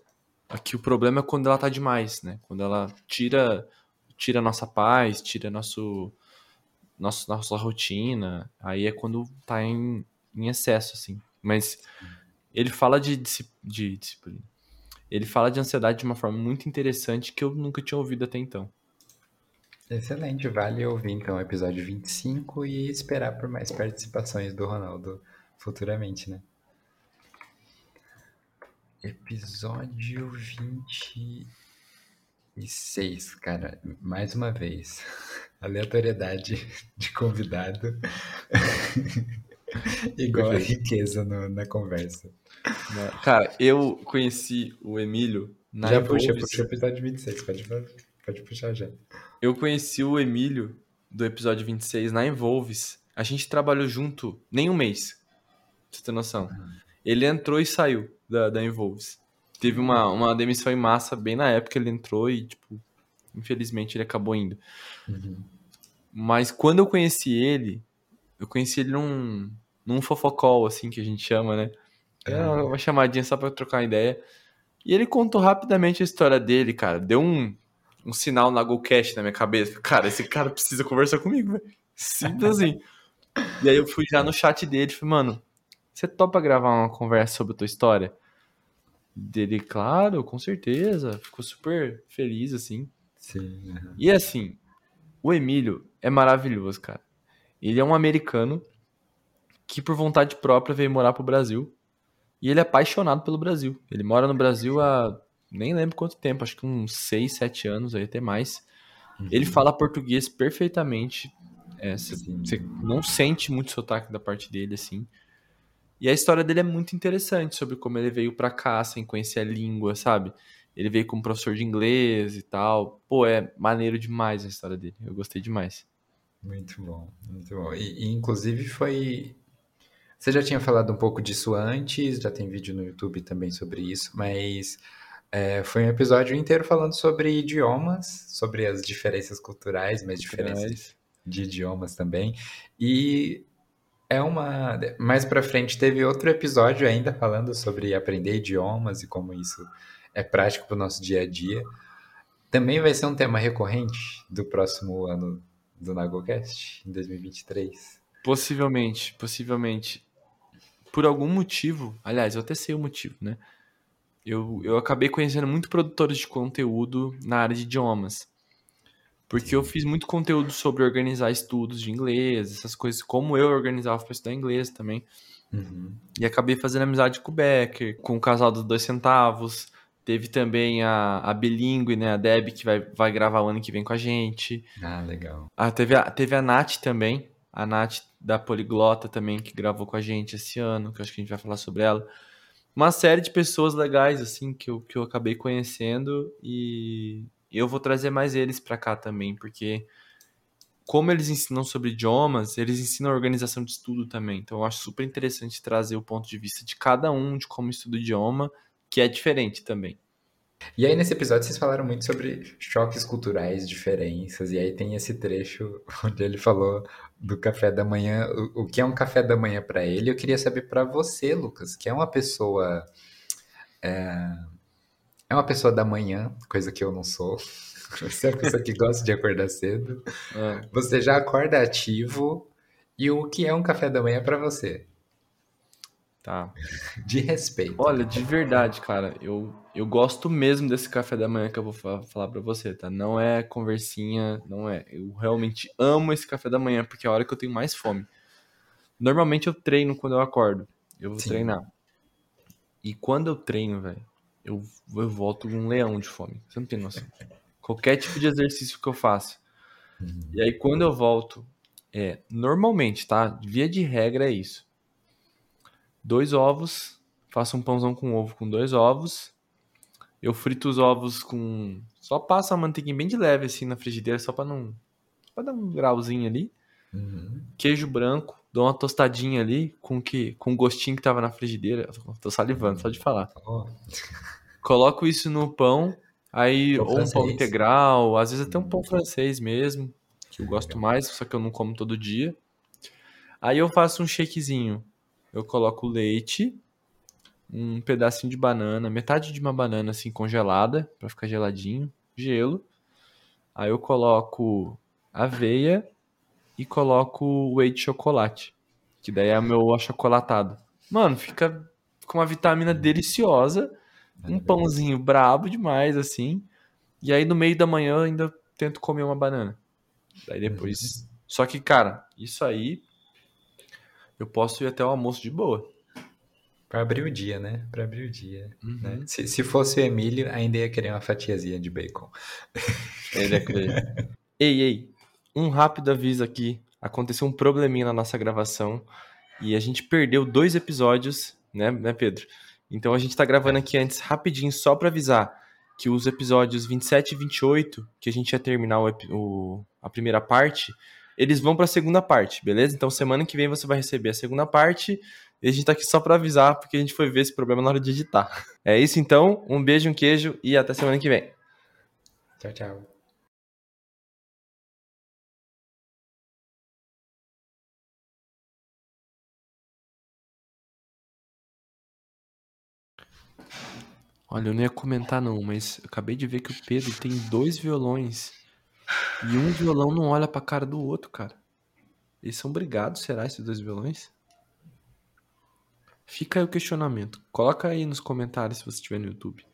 Aqui o problema é quando ela tá demais, né? Quando ela tira, tira nossa paz, tira nosso, nosso nossa rotina. Aí é quando tá em, em excesso, assim. Mas ele fala de, de disciplina. Ele fala de ansiedade de uma forma muito interessante que eu nunca tinha ouvido até então. Excelente, vale ouvir então o episódio 25 e esperar por mais participações do Ronaldo futuramente, né? Episódio 26, cara, mais uma vez. Aleatoriedade de convidado. Igual a riqueza no, na conversa. Cara, eu conheci o Emílio na Já puxa, puxa o episódio 26, pode, pode puxar já. Eu conheci o Emílio do episódio 26 na Envolves. A gente trabalhou junto nem um mês, pra você ter noção. Ele entrou e saiu da, da Envolves. Teve uma, uma demissão em massa bem na época, ele entrou e, tipo, infelizmente ele acabou indo. Uhum. Mas quando eu conheci ele, eu conheci ele num, num fofocol, assim, que a gente chama, né? É uma chamadinha só pra trocar ideia. E ele contou rapidamente a história dele, cara. Deu um, um sinal na GoCast na minha cabeça. Cara, esse cara precisa conversar comigo, velho. Simples assim. e aí eu fui já no chat dele e falei, mano, você topa gravar uma conversa sobre a tua história? Dele, claro, com certeza. Ficou super feliz, assim. Sim. Uhum. E assim, o Emílio é maravilhoso, cara. Ele é um americano que, por vontade própria, veio morar pro Brasil. E ele é apaixonado pelo Brasil. Ele mora no Brasil há nem lembro quanto tempo, acho que uns 6, 7 anos, aí até mais. Uhum. Ele fala português perfeitamente. Você é, não sente muito sotaque da parte dele, assim. E a história dele é muito interessante sobre como ele veio para cá sem conhecer a língua, sabe? Ele veio como professor de inglês e tal. Pô, é maneiro demais a história dele. Eu gostei demais. Muito bom, muito bom. E, e inclusive foi você já tinha falado um pouco disso antes, já tem vídeo no YouTube também sobre isso, mas é, foi um episódio inteiro falando sobre idiomas, sobre as diferenças culturais, mas diferenças de idiomas também. E é uma. Mais pra frente teve outro episódio ainda falando sobre aprender idiomas e como isso é prático para o nosso dia a dia. Também vai ser um tema recorrente do próximo ano do NagoCast, em 2023. Possivelmente, possivelmente por algum motivo, aliás, eu até sei o motivo, né? Eu, eu acabei conhecendo muito produtores de conteúdo na área de idiomas. Porque eu fiz muito conteúdo sobre organizar estudos de inglês, essas coisas, como eu organizava para estudar inglês também. Uhum. E acabei fazendo amizade com o Becker, com o casal dos dois centavos. Teve também a, a Bilingue, né? A Deb, que vai, vai gravar o ano que vem com a gente. Ah, legal. Ah, teve, a, teve a Nath também, a Nath da Poliglota também, que gravou com a gente esse ano, que acho que a gente vai falar sobre ela. Uma série de pessoas legais, assim, que eu, que eu acabei conhecendo e eu vou trazer mais eles para cá também, porque como eles ensinam sobre idiomas, eles ensinam a organização de estudo também. Então eu acho super interessante trazer o ponto de vista de cada um de como estuda o idioma, que é diferente também. E aí, nesse episódio, vocês falaram muito sobre choques culturais, diferenças, e aí tem esse trecho onde ele falou do café da manhã, o, o que é um café da manhã para ele. Eu queria saber para você, Lucas, que é uma pessoa. É, é, uma pessoa da manhã, coisa que eu não sou. Você é uma pessoa que gosta de acordar cedo. É. Você já acorda ativo. E o que é um café da manhã para você? Tá. De respeito. Olha, de verdade, cara, eu, eu gosto mesmo desse café da manhã que eu vou falar para você, tá? Não é conversinha, não é. Eu realmente amo esse café da manhã porque é a hora que eu tenho mais fome. Normalmente eu treino quando eu acordo. Eu vou Sim. treinar. E quando eu treino, velho, eu, eu volto um leão de fome. Você não tem noção. Qualquer tipo de exercício que eu faço. Uhum. E aí quando eu volto, é, normalmente, tá? Via de regra é isso dois ovos, faço um pãozão com ovo com dois ovos. Eu frito os ovos com. Só passo a manteiguinha bem de leve assim na frigideira, só para não. para dar um grauzinho ali. Uhum. Queijo branco, dou uma tostadinha ali com que com o gostinho que tava na frigideira. Tô salivando, só de falar. Oh. Coloco isso no pão, aí pão ou francês. um pão integral, às vezes até um pão francês mesmo, que eu gosto mais, só que eu não como todo dia. Aí eu faço um shakezinho eu coloco leite, um pedacinho de banana, metade de uma banana assim congelada, para ficar geladinho, gelo. Aí eu coloco aveia e coloco whey de chocolate. Que daí é o meu achocolatado. Mano, fica com uma vitamina deliciosa. Um pãozinho brabo demais, assim. E aí no meio da manhã eu ainda tento comer uma banana. Daí depois. Só que, cara, isso aí. Eu posso ir até o almoço de boa. Pra abrir o dia, né? Pra abrir o dia. Uhum. né? Se, se fosse o Emílio, ainda ia querer uma fatiazinha de bacon. Ele é querer. ei, ei. Um rápido aviso aqui. Aconteceu um probleminha na nossa gravação. E a gente perdeu dois episódios, né, né Pedro? Então a gente tá gravando aqui antes rapidinho só pra avisar que os episódios 27 e 28, que a gente ia terminar o, o- a primeira parte, eles vão pra segunda parte, beleza? Então semana que vem você vai receber a segunda parte. E a gente tá aqui só pra avisar, porque a gente foi ver esse problema na hora de editar. É isso então, um beijo, um queijo e até semana que vem. Tchau, tchau. Olha, eu não ia comentar não, mas acabei de ver que o Pedro tem dois violões. E um violão não olha pra cara do outro, cara. Eles são brigados, será, esses dois violões? Fica aí o questionamento. Coloca aí nos comentários se você estiver no YouTube.